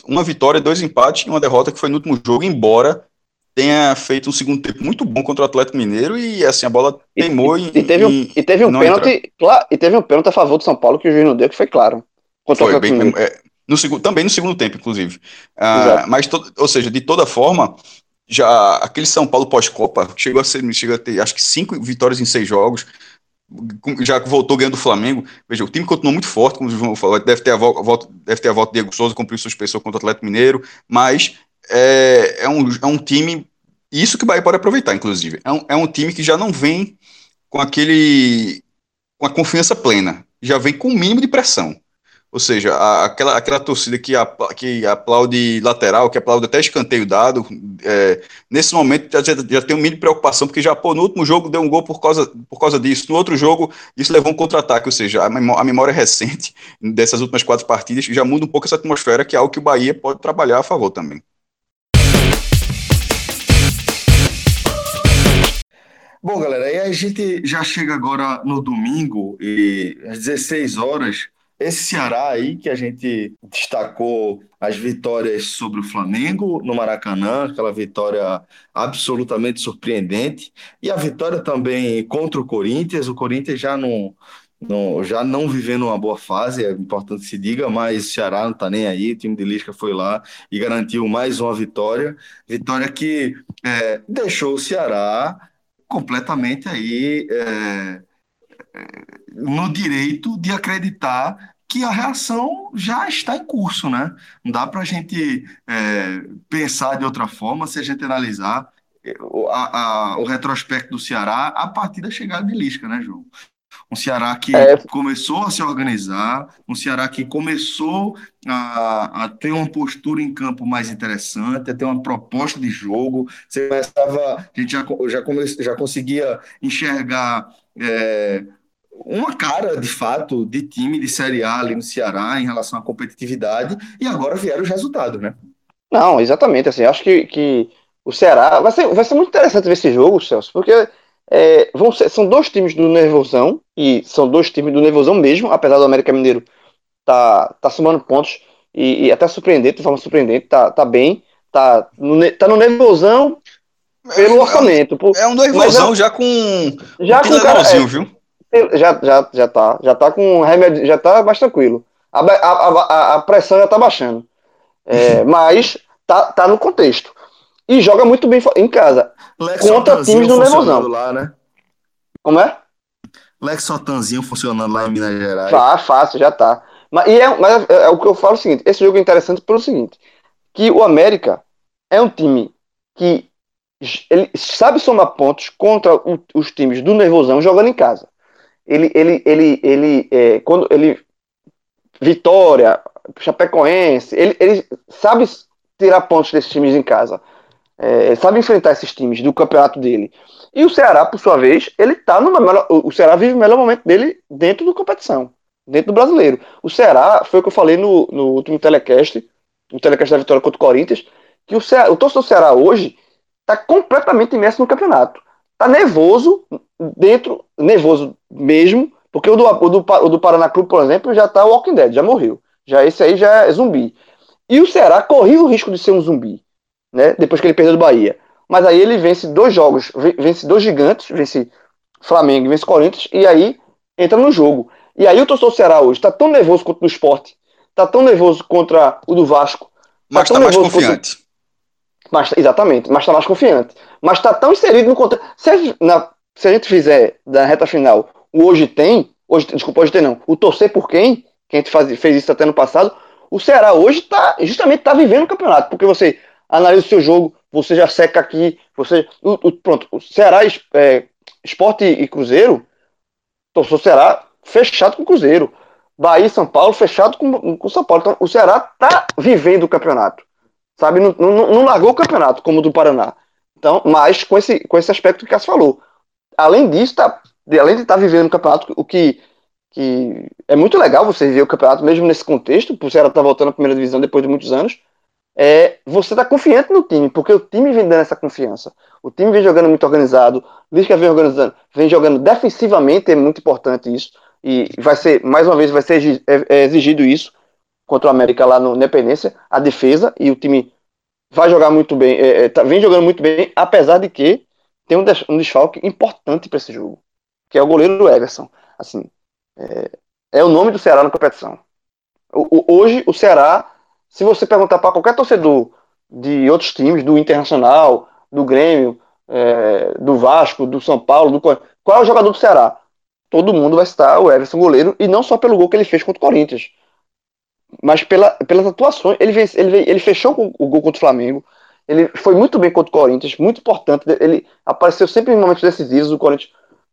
Uma vitória, dois empates e uma derrota que foi no último jogo, embora tenha feito um segundo tempo muito bom contra o Atlético Mineiro e assim a bola teimou e, e, teve um, e teve um pênalti claro, e teve um pênalti a favor do São Paulo que o juiz não deu que foi claro contra foi, o Atlético bem, é, no segundo, também no segundo tempo inclusive. Ah, mas to, ou seja de toda forma já aquele São Paulo pós-Copa chegou a ser chegou a ter acho que cinco vitórias em seis jogos já voltou ganhando do Flamengo, veja, o time continuou muito forte, como o João falou, deve ter a volta, deve ter a volta de Diego Souza, cumpriu suspensão contra o Atlético Mineiro, mas é, é, um, é um time, isso que o Bahia pode aproveitar, inclusive, é um, é um time que já não vem com aquele, com a confiança plena, já vem com o mínimo de pressão, ou seja, a, aquela, aquela torcida que, a, que aplaude lateral, que aplaude até escanteio dado, é, nesse momento já, já, tem um mínimo de preocupação, porque já, pô, no último jogo deu um gol por causa, por causa disso, no outro jogo isso levou um contra-ataque, ou seja, a, a memória recente dessas últimas quatro partidas já muda um pouco essa atmosfera, que é algo que o Bahia pode trabalhar a favor também. Bom, galera, aí a gente já chega agora no domingo e às 16 horas. Esse Ceará aí que a gente destacou as vitórias sobre o Flamengo no Maracanã, aquela vitória absolutamente surpreendente, e a vitória também contra o Corinthians. O Corinthians já não, não, já não vivendo uma boa fase, é importante se diga, mas o Ceará não está nem aí. O time de Lisca foi lá e garantiu mais uma vitória. Vitória que é, deixou o Ceará completamente aí é, no direito de acreditar que a reação já está em curso, né? Não dá para a gente é, pensar de outra forma se a gente analisar a, a, o retrospecto do Ceará a partir da chegada de Lisca, né, João? Um Ceará que é. começou a se organizar, um Ceará que começou a, a, ter uma postura em campo mais interessante, a ter uma proposta de jogo. Você começava, a gente já, já, come, já conseguia enxergar é, uma cara, de fato, de time de Série A ali no Ceará em relação à competitividade, e agora vieram os resultados, né? Não, exatamente. Assim, acho que, que o Ceará. Vai ser, vai ser muito interessante ver esse jogo, Celso, porque é, vão ser, são dois times do Nervosão, e são dois times do Nervosão mesmo, apesar do América Mineiro tá, tá somando pontos e, e até surpreendente, de forma surpreendente, tá, tá bem, tá no, tá no Nervosão pelo é, orçamento. Por, é um nervosão é, já com já um com cara, é, viu? Já, já, já tá, já tá com remédio, já tá mais tranquilo. A, a, a, a pressão já tá baixando. É, mas tá, tá no contexto. E joga muito bem em casa. Lex contra times do Nervosão. Lá, né? Como é? Lex Sotanzinho funcionando lá em Minas Gerais. Tá, fácil, já tá. Mas, e é, mas é, é, o que eu falo é o seguinte: esse jogo é interessante pelo seguinte: que o América é um time que ele sabe somar pontos contra o, os times do Nervosão jogando em casa. Ele, ele, ele, ele, é, quando ele Vitória, Chapecoense, ele, ele sabe tirar pontos desses times em casa é, sabe enfrentar esses times do campeonato dele. E o Ceará, por sua vez, ele tá no melhor, o Ceará vive o melhor momento dele dentro da competição, dentro do brasileiro. O Ceará, foi o que eu falei no, no último telecast, no telecast da vitória contra o Corinthians, que o, Ceará, o torcedor do Ceará hoje tá completamente imerso no campeonato. Tá nervoso dentro, nervoso mesmo, porque o do, o do, o do Paraná Clube, por exemplo, já tá Walking Dead, já morreu. Já esse aí já é zumbi. E o Ceará corria o risco de ser um zumbi né? Depois que ele perdeu do Bahia. Mas aí ele vence dois jogos, vence dois gigantes, vence Flamengo, vence Corinthians, e aí entra no jogo. E aí o torcedor do Ceará hoje está tão nervoso contra o esporte, está tão nervoso contra o do Vasco. Tá mas está mais confiante. Contra... Mas, exatamente, mas está mais confiante. Mas está tão inserido no contexto. Se, se, a gente fizer da reta final o hoje tem, hoje, desculpa, hoje tem não, o torcer por quem, que a gente faz, fez isso até no passado, o Ceará hoje está justamente está vivendo o campeonato, porque você analisa o seu jogo, você já seca aqui, você. O, o, pronto, o Ceará, é, Esporte e Cruzeiro, torceu o Ceará fechado com o Cruzeiro. Bahia e São Paulo fechado com, com São Paulo. Então o Ceará tá vivendo o campeonato. Sabe? Não, não, não largou o campeonato como o do Paraná. Então, mas com esse, com esse aspecto que Cássio falou. Além disso, tá, além de estar tá vivendo o campeonato, o que, que é muito legal você ver o campeonato, mesmo nesse contexto, o Ceará tá voltando à primeira divisão depois de muitos anos é você tá confiante no time, porque o time vem dando essa confiança. O time vem jogando muito organizado, Lisca vem organizando, vem jogando defensivamente, é muito importante isso. E vai ser, mais uma vez, vai ser é, é exigido isso contra o América lá no Independência, a defesa, e o time vai jogar muito bem, é, é, tá, vem jogando muito bem, apesar de que tem um, um desfalque importante para esse jogo, que é o goleiro Everson. Assim, é, é o nome do Ceará na competição. O, o, hoje o Ceará se você perguntar para qualquer torcedor de outros times, do Internacional, do Grêmio, é, do Vasco, do São Paulo, do qual é o jogador do Ceará? Todo mundo vai citar o Everson goleiro, e não só pelo gol que ele fez contra o Corinthians, mas pela, pelas atuações. Ele, ele, ele fechou o gol contra o Flamengo, ele foi muito bem contra o Corinthians, muito importante. Ele apareceu sempre em momentos decisivos. O Corinthians,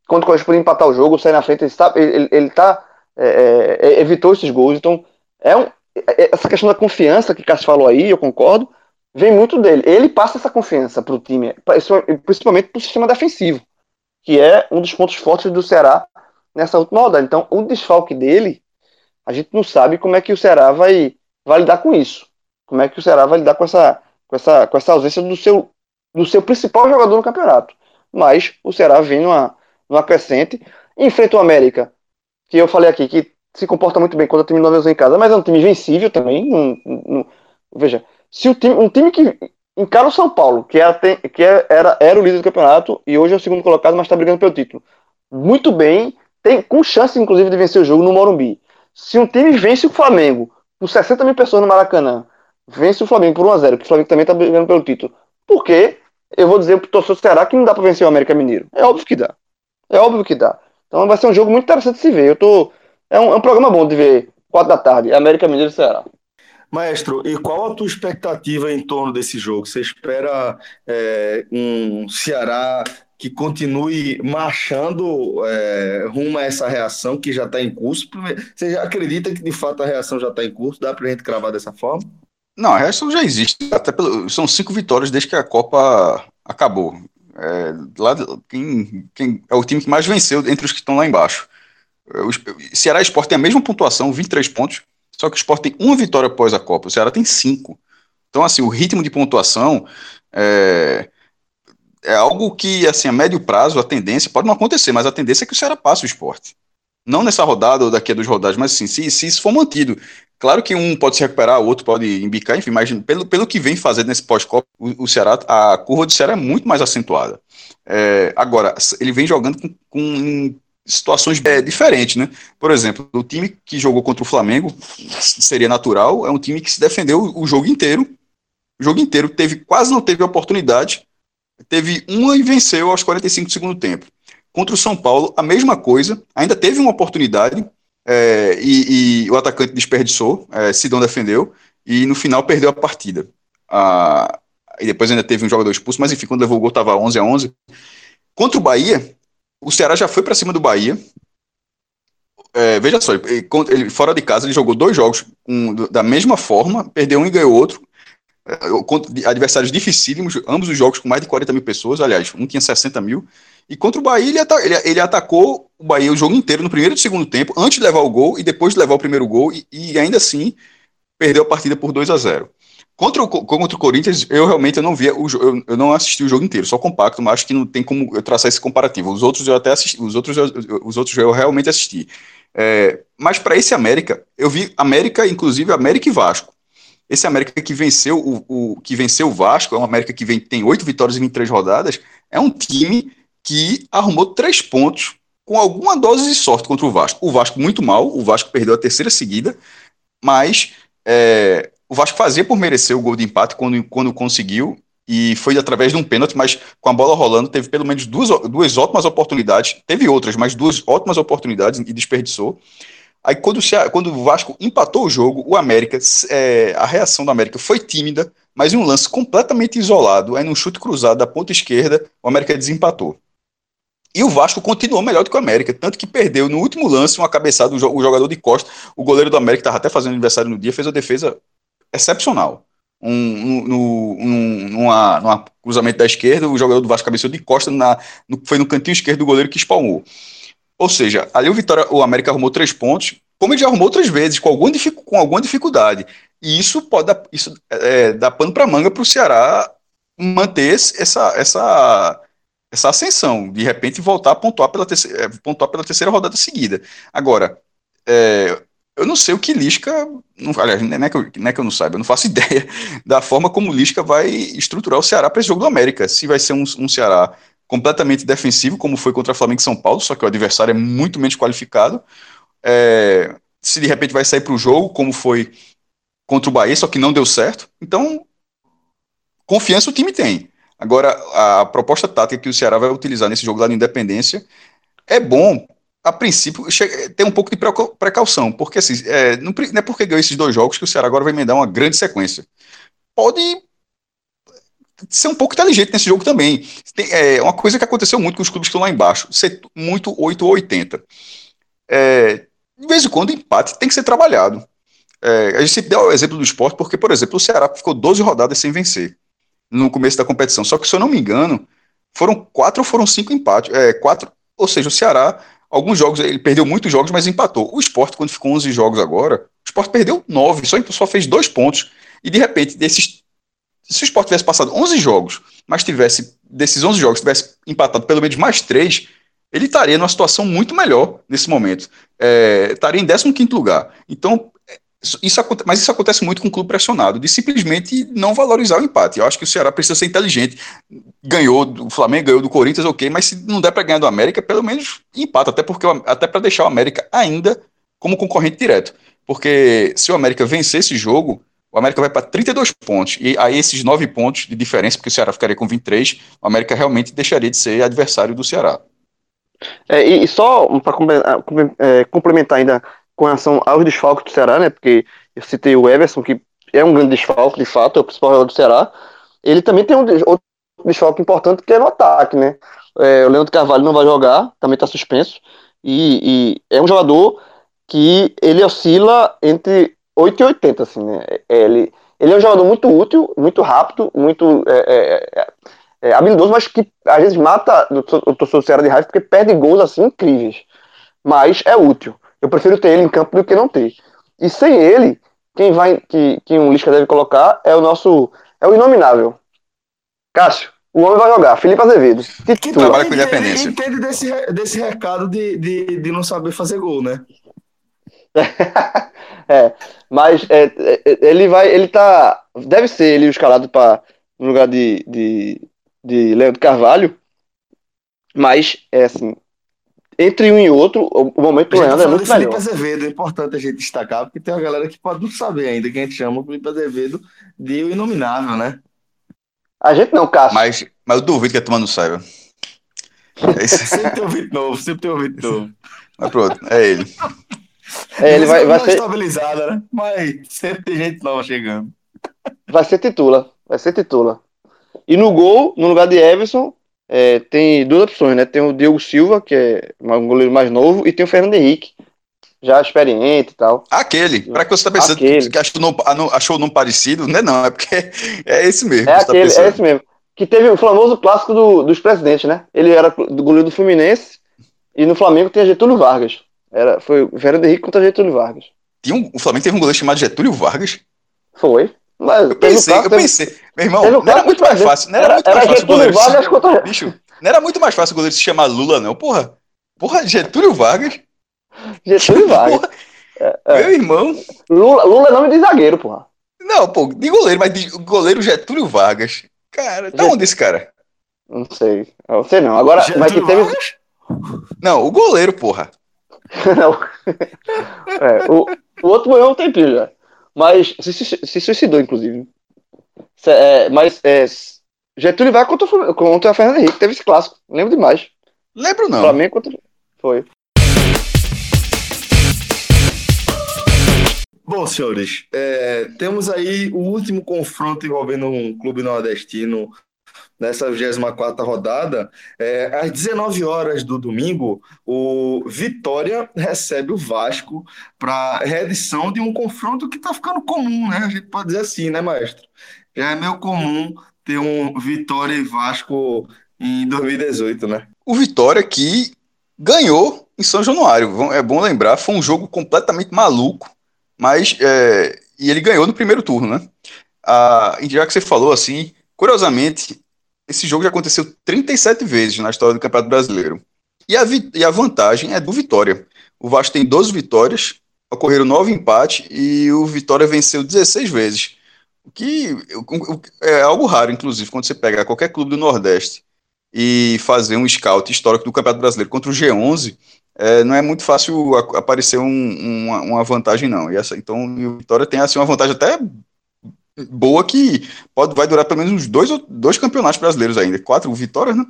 quando o Corinthians podia empatar o jogo, sair na frente, ele, está, ele, ele tá, é, é, evitou esses gols. Então, é um, é, essa questão da confiança que Cássio falou aí, eu concordo, vem muito dele. Ele passa essa confiança para o time, principalmente para o sistema defensivo, que é um dos pontos fortes do Ceará nessa última rodada. Então, o desfalque dele, a gente não sabe como é que o Ceará vai, vai lidar com isso. Como é que o Ceará vai lidar com essa, com essa, com essa ausência do seu, do seu principal jogador no campeonato. mas o Ceará vem numa, numa crescente. Enfrenta o América, que eu falei aqui, que se comporta muito bem quando o time não em casa, mas é um time vencível também. veja, se o time, um time que encara o São Paulo, que, era, que era, era o líder do campeonato e hoje é o segundo colocado, mas está brigando pelo título, muito bem, tem com chance inclusive de vencer o jogo no Morumbi. Se um time vence o Flamengo com 60 mil pessoas no Maracanã, vence o Flamengo por 1x0, que o Flamengo também está brigando pelo título. Por quê? Eu vou dizer pro torcedor do Ceará que não dá para vencer o América Mineiro. É óbvio que dá. É óbvio que dá. Então vai ser um jogo muito interessante de se ver. Eu tô... é, um, é um programa bom de ver, 4 da tarde, América Mineiro e Ceará. Maestro, e qual a tua expectativa em torno desse jogo? Você espera é, um Ceará que continue marchando é, rumo a essa reação que já está em curso? Você já acredita que de fato a reação já está em curso? Dá para a gente cravar dessa forma? Não, a reação já existe. Até pelo, são cinco vitórias desde que a Copa acabou. É, lá, quem, quem, é o time que mais venceu entre os que estão lá embaixo. É, o Ceará e Sport tem a mesma pontuação, 23 pontos, só que o Sport tem uma vitória após a Copa, o Ceará tem cinco. Então, assim, o ritmo de pontuação é, é algo que, assim, a médio prazo, a tendência, pode não acontecer, mas a tendência é que o Ceará passe o esporte. Não nessa rodada ou daqui a duas rodadas, mas assim, se, se isso for mantido. Claro que um pode se recuperar, o outro pode embicar, enfim, mas pelo, pelo que vem fazendo nesse pós-copa, o, o, Ceará, a curva do Ceará é muito mais acentuada. É, agora, ele vem jogando com, com situações é, diferentes, né? Por exemplo, o time que jogou contra o Flamengo seria natural, é um time que se defendeu o jogo inteiro, o jogo inteiro teve quase não teve oportunidade, teve uma e venceu aos 45 do segundo tempo. Contra o São Paulo, a mesma coisa, ainda teve uma oportunidade, é, e, e, o atacante desperdiçou, é, Sidão defendeu, e no final perdeu a partida. Ah, e depois ainda teve um jogador expulso, mas enfim, quando levou o gol estava 11 a 11. Contra o Bahia, o Ceará já foi para cima do Bahia. É, veja só, ele, ele, fora de casa ele jogou dois jogos um, da mesma forma, perdeu um e ganhou outro. Adversários dificílimos, ambos os jogos com mais de 40 mil pessoas, aliás, um tinha 60 mil, e contra o Bahia, ele, ele, ele, atacou o Bahia o jogo inteiro, no primeiro e segundo tempo, antes de levar o gol e depois de levar o primeiro gol, e, e ainda assim perdeu a partida por 2 a 0 Contra o, contra o Corinthians, eu realmente eu não via o eu, eu não assisti o jogo inteiro, só compacto, mas acho que não tem como eu traçar esse comparativo. Os outros eu até assisti, os outros, os outros eu realmente assisti. É, mas para esse América, eu vi América, inclusive América e Vasco. Esse América que venceu o, o que venceu o Vasco, é um América que vem, tem oito vitórias em 23 rodadas, é um time que arrumou três pontos com alguma dose de sorte contra o Vasco. O Vasco muito mal, o Vasco perdeu a terceira seguida, mas é, o Vasco fazia por merecer o gol de empate quando, quando conseguiu, e foi através de um pênalti, mas com a bola rolando, teve pelo menos duas, duas ótimas oportunidades, teve outras, mas duas ótimas oportunidades e desperdiçou. Aí quando o, quando o Vasco empatou o jogo, o América, é, a reação do América foi tímida, mas em um lance completamente isolado, aí num chute cruzado da ponta esquerda, o América desempatou. E o Vasco continuou melhor do que o América, tanto que perdeu no último lance uma cabeçada, o jogador de Costa, o goleiro do América estava até fazendo aniversário no dia, fez uma defesa excepcional. Um, um, um, numa, numa cruzamento da esquerda, o jogador do Vasco cabeceou de Costa, na, no, foi no cantinho esquerdo do goleiro que espalmou. Ou seja, ali o Vitória, o América arrumou três pontos, como ele já arrumou outras vezes, com alguma, com alguma dificuldade. E isso pode dar, isso, é, dar pano para manga para o Ceará manter essa, essa essa ascensão, de repente voltar a pontuar pela terceira, é, pontuar pela terceira rodada seguida. Agora, é, eu não sei o que Lisca, não, aliás, não é, que eu, não é que eu não saiba, eu não faço ideia da forma como Lisca vai estruturar o Ceará para esse jogo do América. Se vai ser um, um Ceará completamente defensivo, como foi contra Flamengo e São Paulo, só que o adversário é muito menos qualificado. É, se de repente vai sair para o jogo, como foi contra o Bahia, só que não deu certo. Então, confiança o time tem. Agora, a proposta tática que o Ceará vai utilizar nesse jogo lá de Independência é bom, a princípio, ter um pouco de precaução, porque assim, é, não, é porque ganhou esses dois jogos que o Ceará agora vai me dar uma grande sequência. Pode ser um pouco inteligente nesse jogo também. Tem, é uma coisa que aconteceu muito com os clubes que estão lá embaixo, ser muito 8 ou 80. É, de vez em quando, empate tem que ser trabalhado. É, a gente sempre deu o exemplo do esporte, porque, por exemplo, o Ceará ficou 12 rodadas sem vencer no começo da competição. Só que, se eu não me engano, foram quatro ou foram cinco empates. É, quatro, ou seja, o Ceará, alguns jogos, ele perdeu muitos jogos, mas empatou. O Sport, quando ficou 11 jogos agora, o Sport perdeu nove, só, só fez dois pontos. E, de repente, desses, se o Sport tivesse passado 11 jogos, mas tivesse desses 11 jogos tivesse empatado pelo menos mais três, ele estaria numa situação muito melhor nesse momento. É, estaria em 15 lugar. Então, isso, mas isso acontece muito com o clube pressionado, de simplesmente não valorizar o empate. Eu acho que o Ceará precisa ser inteligente. Ganhou, o Flamengo ganhou do Corinthians, ok, mas se não der para ganhar do América, pelo menos empata, até porque até para deixar o América ainda como concorrente direto. Porque se o América vencer esse jogo, o América vai para 32 pontos. E aí esses 9 pontos de diferença, porque o Ceará ficaria com 23, o América realmente deixaria de ser adversário do Ceará. É, e, só para é, complementar ainda com relação aos desfalques do Ceará, né? Porque eu citei o Everson, que é um grande desfalque, de fato, é o principal jogador do Ceará. Ele também tem um outro desfalque importante que é no ataque, né? É, o Leandro Carvalho não vai jogar, também está suspenso. E, e, é um jogador que ele oscila entre 8 e 80, assim, né? É, ele, ele é um jogador muito útil, muito rápido, muito é, é, é, é habilidoso, mas que às vezes mata o torcedor do Ceará de raiva porque perde gols assim incríveis. Mas é útil. Eu prefiro ter ele em campo do que não ter. E sem ele, quem vai que, que um Lisca deve colocar é o nosso é o inominável. Cássio, o homem vai jogar. Felipe Azevedo. Que trabalha com independência. Entende desse, desse recado de, de, de não saber fazer gol, né? é, mas é, é, ele vai, ele tá, deve ser ele escalado para no lugar de, de, de Leandro Carvalho, mas é assim, entre um e outro, o momento do Leandro é muito Felipe melhor. Azevedo, é importante a gente destacar, porque tem uma galera que pode não saber ainda que a gente chama o Felipe Azevedo de o inominável, né? A gente não, Cássio. Mas, mas eu duvido que a turma não saiba. É sempre tem ouvido novo, sempre tem ouvido novo. Mas pronto, é ele. É, ele vai, vai ser estabilizada, né? Mas sempre tem gente nova chegando. Vai ser titula, vai ser titula. E no gol, no lugar de Everson, é, tem duas opções, né? Tem o Diego Silva, que é um goleiro mais novo, e tem o Fernando Henrique, já experiente e tal. Aquele, para que você tá pensando aquele. que achou não, achou não parecido, não é não, é porque é esse mesmo. É tá aquele, tá é esse mesmo. Que teve o famoso clássico do, dos presidentes, né? Ele era do goleiro do Fluminense e no Flamengo tinha Getúlio Vargas. Era, foi o Fernando Henrique contra Getúlio Vargas. Tinha um, o Flamengo teve um goleiro chamado Getúlio Vargas? Foi. Mas eu pensei, caso, eu pensei, meu irmão, não era muito mais fácil. Não era, era muito mais fácil o goleiro. Vargas contra... Bicho, não era muito mais fácil o goleiro se chamar Lula, não, porra. Porra, Getúlio Vargas. Getúlio Vargas. É, é. Meu irmão. Lula, Lula é nome de zagueiro, porra. Não, pô, de goleiro, mas de goleiro Getúlio Vargas. Cara, tá onde esse cara? Não sei. Eu sei não. Agora, Getúlio mas que teve. Vargas? Não, o goleiro, porra. É, o, o outro morreu um tempinho já. Mas se, se, se suicidou, inclusive. É, mas é, Getúlio vai contra, contra a Fernanda Henrique. Teve esse clássico. Lembro demais. Lembro não. Flamengo contra. Foi. Bom, senhores, é, temos aí o último confronto envolvendo um clube nordestino nessa 24 rodada. É, às 19 horas do domingo, o Vitória recebe o Vasco para reedição de um confronto que está ficando comum, né? A gente pode dizer assim, né, maestro? Já é meio comum ter um Vitória e Vasco em 2018, né? O Vitória que ganhou em São Januário. É bom lembrar, foi um jogo completamente maluco, mas é, e ele ganhou no primeiro turno, né? Ah, já que você falou assim, curiosamente, esse jogo já aconteceu 37 vezes na história do Campeonato Brasileiro. E a, e a vantagem é do Vitória. O Vasco tem 12 vitórias, ocorreram 9 empates e o Vitória venceu 16 vezes. O que é algo raro, inclusive, quando você pega qualquer clube do Nordeste e fazer um scout histórico do Campeonato Brasileiro contra o G11, é, não é muito fácil aparecer um, uma, uma, vantagem, não. E essa, então, o Vitória tem assim, uma vantagem até boa que pode, vai durar pelo menos uns dois, dois campeonatos brasileiros ainda, quatro vitórias, né?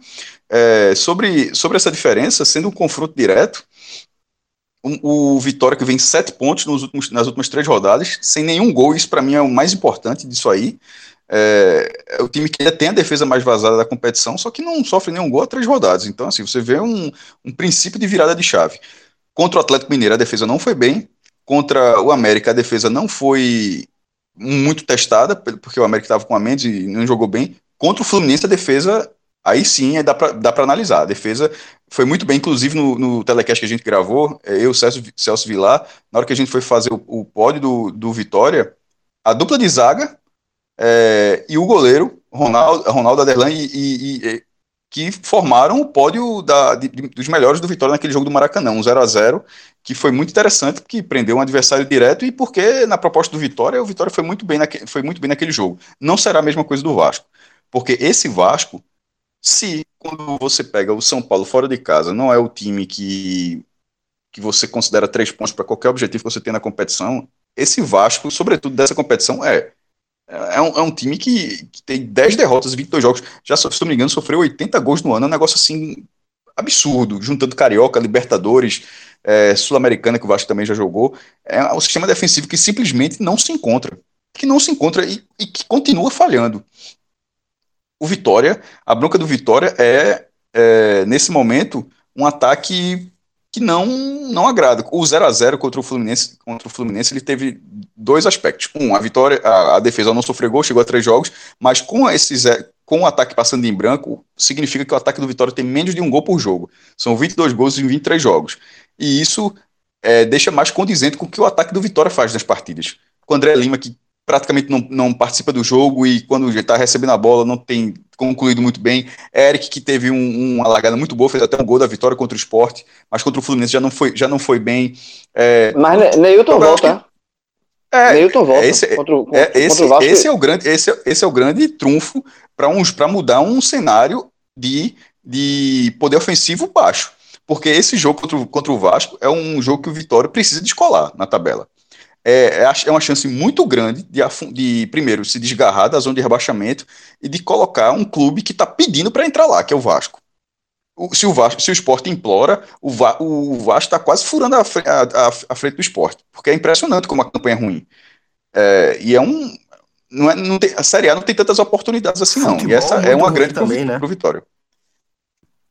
É, sobre, sobre essa diferença, sendo um confronto direto, o, o, Vitória que vem sete pontos nos últimos, nas últimas três rodadas, sem nenhum gol, isso para mim é o mais importante disso aí. É, é, o time que ainda tem a defesa mais vazada da competição, só que não sofre nenhum gol a três rodadas. Então, assim, você vê um, um princípio de virada de chave. Contra o Atlético Mineiro, a defesa não foi bem. Contra o América, a defesa não foi muito testada, porque o América estava com a Mendes e não jogou bem. Contra o Fluminense, a defesa, aí sim, dá para analisar. A defesa foi muito bem, inclusive no, no telecast que a gente gravou, é, eu, Celso, Celso Vilar, na hora que a gente foi fazer o, o pódio do, do Vitória, a dupla de zaga é, e o goleiro, Ronaldo, Ronaldo Aderlan, e, e, e, que formaram o pódio da, de, dos melhores do Vitória naquele jogo do Maracanã, um 0 a 0 que foi muito interessante, porque prendeu um adversário direto e porque na proposta do Vitória, o Vitória foi muito bem, naque, foi muito bem naquele jogo. Não será a mesma coisa do Vasco, porque esse Vasco, se quando você pega o São Paulo fora de casa, não é o time que, que você considera três pontos para qualquer objetivo que você tem na competição, esse Vasco, sobretudo dessa competição, é. É um, é um time que, que, tem 10 derrotas, 22 jogos. Já, se não me engano, sofreu 80 gols no ano. É um negócio assim absurdo, juntando Carioca, Libertadores, é, Sul-Americana, que o Vasco também já jogou. É um sistema defensivo que simplesmente não se encontra. Que não se encontra e, e que continua falhando. O Vitória, a bronca do Vitória é, é nesse momento, um ataque que não não agrada. O 0 a 0 contra o Fluminense, contra o Fluminense, ele teve dois aspectos. Um, a vitória, a, a defesa não sofreu gol, chegou a três jogos, mas com esses com o ataque passando em branco, significa que o ataque do Vitória tem menos de um gol por jogo. São 22 gols em 23 jogos. E isso é, deixa mais condizente com o que o ataque do Vitória faz nas partidas. Com o André Lima, que praticamente não, não participa do jogo e quando está recebendo a bola não tem concluído muito bem. Eric, que teve um, uma largada muito boa, fez até um gol da vitória contra o esporte, mas contra o Fluminense já não foi, já não foi bem. É, mas Neilton volta. Que, é, Neilton volta esse, contra, contra, é, esse, contra esse é o grande, esse, é, esse é o grande trunfo para mudar um cenário de, de poder ofensivo baixo. Porque esse jogo contra, contra o Vasco é um jogo que o Vitória precisa descolar na tabela é, é, é uma chance muito grande de, de, primeiro, se desgarrar da zona de rebaixamento e de colocar um clube que está pedindo para entrar lá, que é o Vasco. O, se o Vasco, se o esporte implora, o, Va, o Vasco está quase furando a, a, a, frente do esporte, porque é impressionante como a campanha é ruim. É, e é um. Não é, não tem, a Série A não tem tantas oportunidades assim, não. Futebol e essa é uma grande também, pro, né? pro Vitória.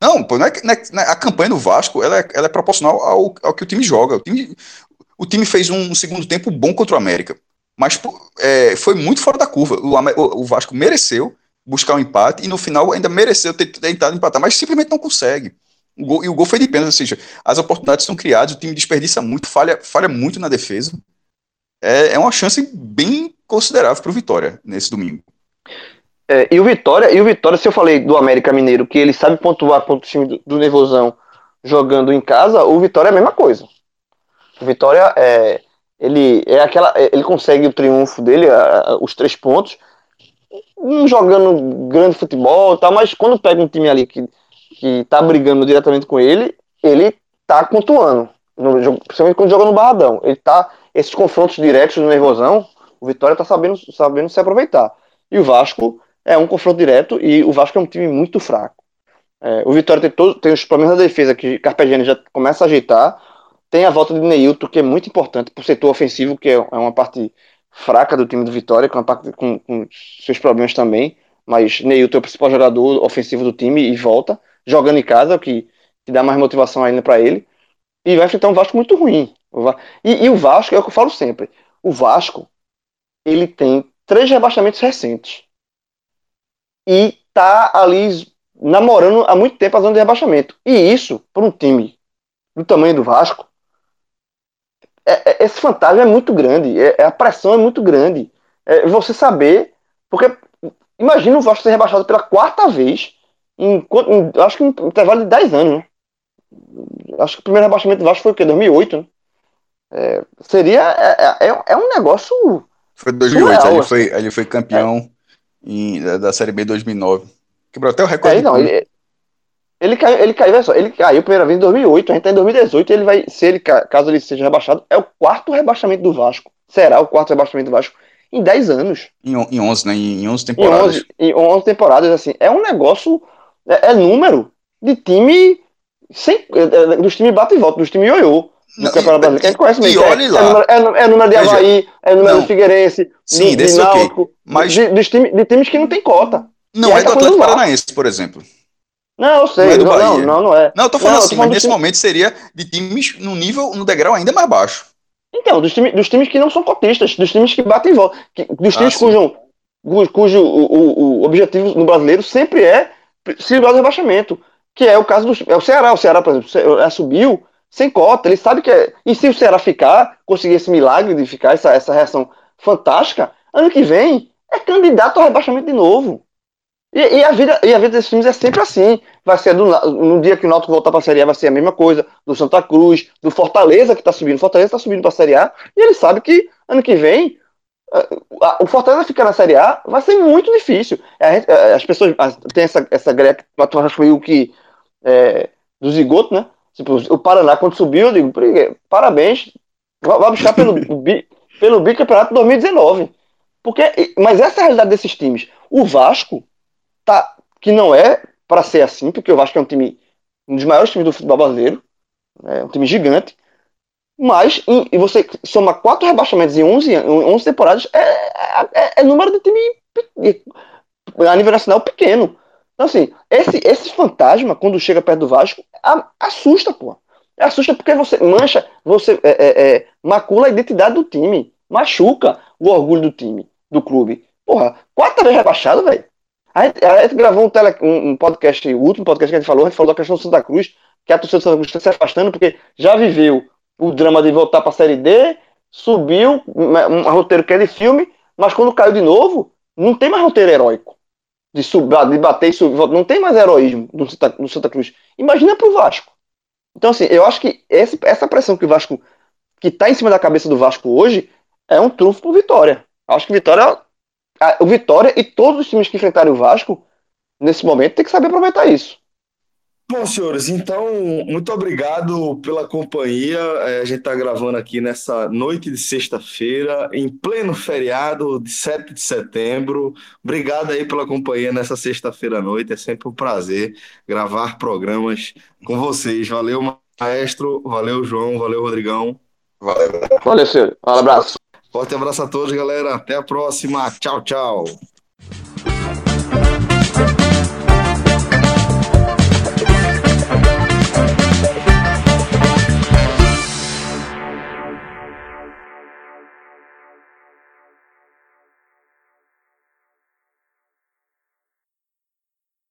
Não, pô, não é, não é, a campanha do Vasco ela é, ela é proporcional ao, ao que o time joga. O time, o time fez um segundo tempo bom contra o América, mas é, foi muito fora da curva. O, o, Vasco mereceu buscar um empate e no final ainda mereceu ter tentado empatar, mas simplesmente não consegue. O gol, e o gol foi de pênalti, ou seja, as oportunidades são criadas, o time desperdiça muito, falha, falha muito na defesa. É, é uma chance bem considerável para o Vitória nesse domingo. É, e o Vitória, e o Vitória, se eu falei do América Mineiro, que ele sabe pontuar contra o time do, do Nervosão jogando em casa, o Vitória é a mesma coisa. O Vitória é ele é aquela ele consegue o triunfo dele, os três pontos, não jogando grande futebol, tá, mas quando pega um time ali que que tá brigando diretamente com ele, ele tá pontuando. No jogo, principalmente quando joga no Barradão. Ele tá esses confrontos diretos no nervosão, o Vitória tá sabendo sabendo se aproveitar. E o Vasco é um confronto direto e o Vasco é um time muito fraco. É, o Vitória tem, todo, tem os problemas da defesa que Carpegiani já começa a ajeitar. Tem a volta de Neilton, que é muito importante para o setor ofensivo, que é, é uma parte fraca do time do Vitória, com, parte, com, com seus problemas também. Mas Neilton é o principal jogador ofensivo do time e volta, jogando em casa, o que, que dá mais motivação ainda para ele. E vai enfrentar um Vasco muito ruim. E, e, o Vasco, é o que eu falo sempre: o Vasco ele tem três rebaixamentos recentes. E tá ali namorando há muito tempo a zona de rebaixamento. E isso, para um time do tamanho do Vasco, é, é, esse fantasma é muito grande, é, é, a pressão é muito grande. É você saber, porque imagina o Vasco ser rebaixado pela quarta vez, em, em, acho que em intervalo de 10 anos, né? Acho que o primeiro rebaixamento do Vasco foi o quê? 2008, né? É, seria. É, um negócio. Foi 2008, surreal, ele, foi, ele foi campeão em, da, da Série B 2009. Quebrou até o recorde. É, não, ele, ele caiu, ele caiu, só, ele caiu a primeira vez em 2008, a gente tá em 2018, ele vai, se ele, caso ele seja rebaixado, é o quarto rebaixamento do Vasco. Será o quarto rebaixamento do Vasco em 10 anos. Em, em 11, né? Em, em 11 temporadas. Em 11, em 11 temporadas, assim. É um negócio, é, é número de time, sem, é, é dos times bate e volta, dos times ioiô. Do Campeonato Brasileiro, que a gente conhece mesmo. É, é, número, é, é número de Havaí, é número não. do Figueirense, Sim, de, de Náutico, okay. mas... de, dos time, de times que não tem cota. Não é do Atlético Paranaense, por exemplo. Não, eu sei. Não, é não, não, não, é. Não, eu tô falando não, assim, tô falando mas nesse time... momento seria de times no nível, no degrau ainda mais baixo. Então, dos, time, dos times que não são cotistas, dos times que batem em volta, que, dos times ah, cujo, cujo o, o, o, objetivo no brasileiro sempre é se livrar do rebaixamento, que é o caso do é o Ceará. O Ceará, por exemplo, subiu sem cota, ele sabe que é. E se o Ceará ficar, conseguir esse milagre de ficar, essa, essa reação fantástica, ano que vem é candidato ao rebaixamento de novo. E, e, a vida, e a vida desses times é sempre assim. Vai ser do, no dia que o Náutico voltar para a Série A, vai ser a mesma coisa. Do Santa Cruz, do Fortaleza que está subindo. Fortaleza está subindo para a Série A. E ele sabe que ano que vem o Fortaleza ficar na Série A vai ser muito difícil. As pessoas têm essa, essa greca foi que é, do zigoto, né? Tipo, o Paraná, quando subiu, eu digo, parabéns, vai buscar pelo, pelo bicampeonato 2019. Porque, mas essa é a realidade desses times. O Vasco, tá, que não é para ser assim, porque o Vasco é um time, um dos maiores times do futebol brasileiro, é um time gigante, mas e você soma quatro rebaixamentos em 11, 11 temporadas, é, é, é número de time a nível nacional pequeno. Então, assim, esse, esse fantasma, quando chega perto do Vasco, assusta, pô. Assusta porque você mancha, você é, é, é, macula a identidade do time, machuca o orgulho do time, do clube. Porra, quatro vezes rebaixado, velho. A gente, a gente gravou um, tele, um, um, podcast, o último podcast que a gente falou, a gente falou da questão do Santa Cruz, que a torcida do Santa Cruz está se afastando porque já viveu o drama de voltar para a Série D, subiu, um roteiro que é de filme, mas quando caiu de novo, não tem mais roteiro heróico. De, subir, de bater e subir, não tem mais heroísmo no Santa, no Santa Cruz. Imagina para o Vasco. Então, assim, eu acho que esse, essa pressão que o Vasco, que está em cima da cabeça do Vasco hoje, é um trunfo para Vitória. Acho que Vitória, o Vitória e todos os times que enfrentarem o Vasco, nesse momento, tem que saber aproveitar isso. Bom, senhores, então, muito obrigado pela companhia. É, a gente está gravando aqui nessa noite de sexta-feira, em pleno feriado de 7 de setembro. Obrigado aí pela companhia nessa sexta-feira à noite. É sempre um prazer gravar programas com vocês. Valeu, maestro. Valeu, João. Valeu, Rodrigão. Valeu. Valeu, senhor. Um abraço. Forte abraço a todos, galera. Até a próxima. Tchau, tchau.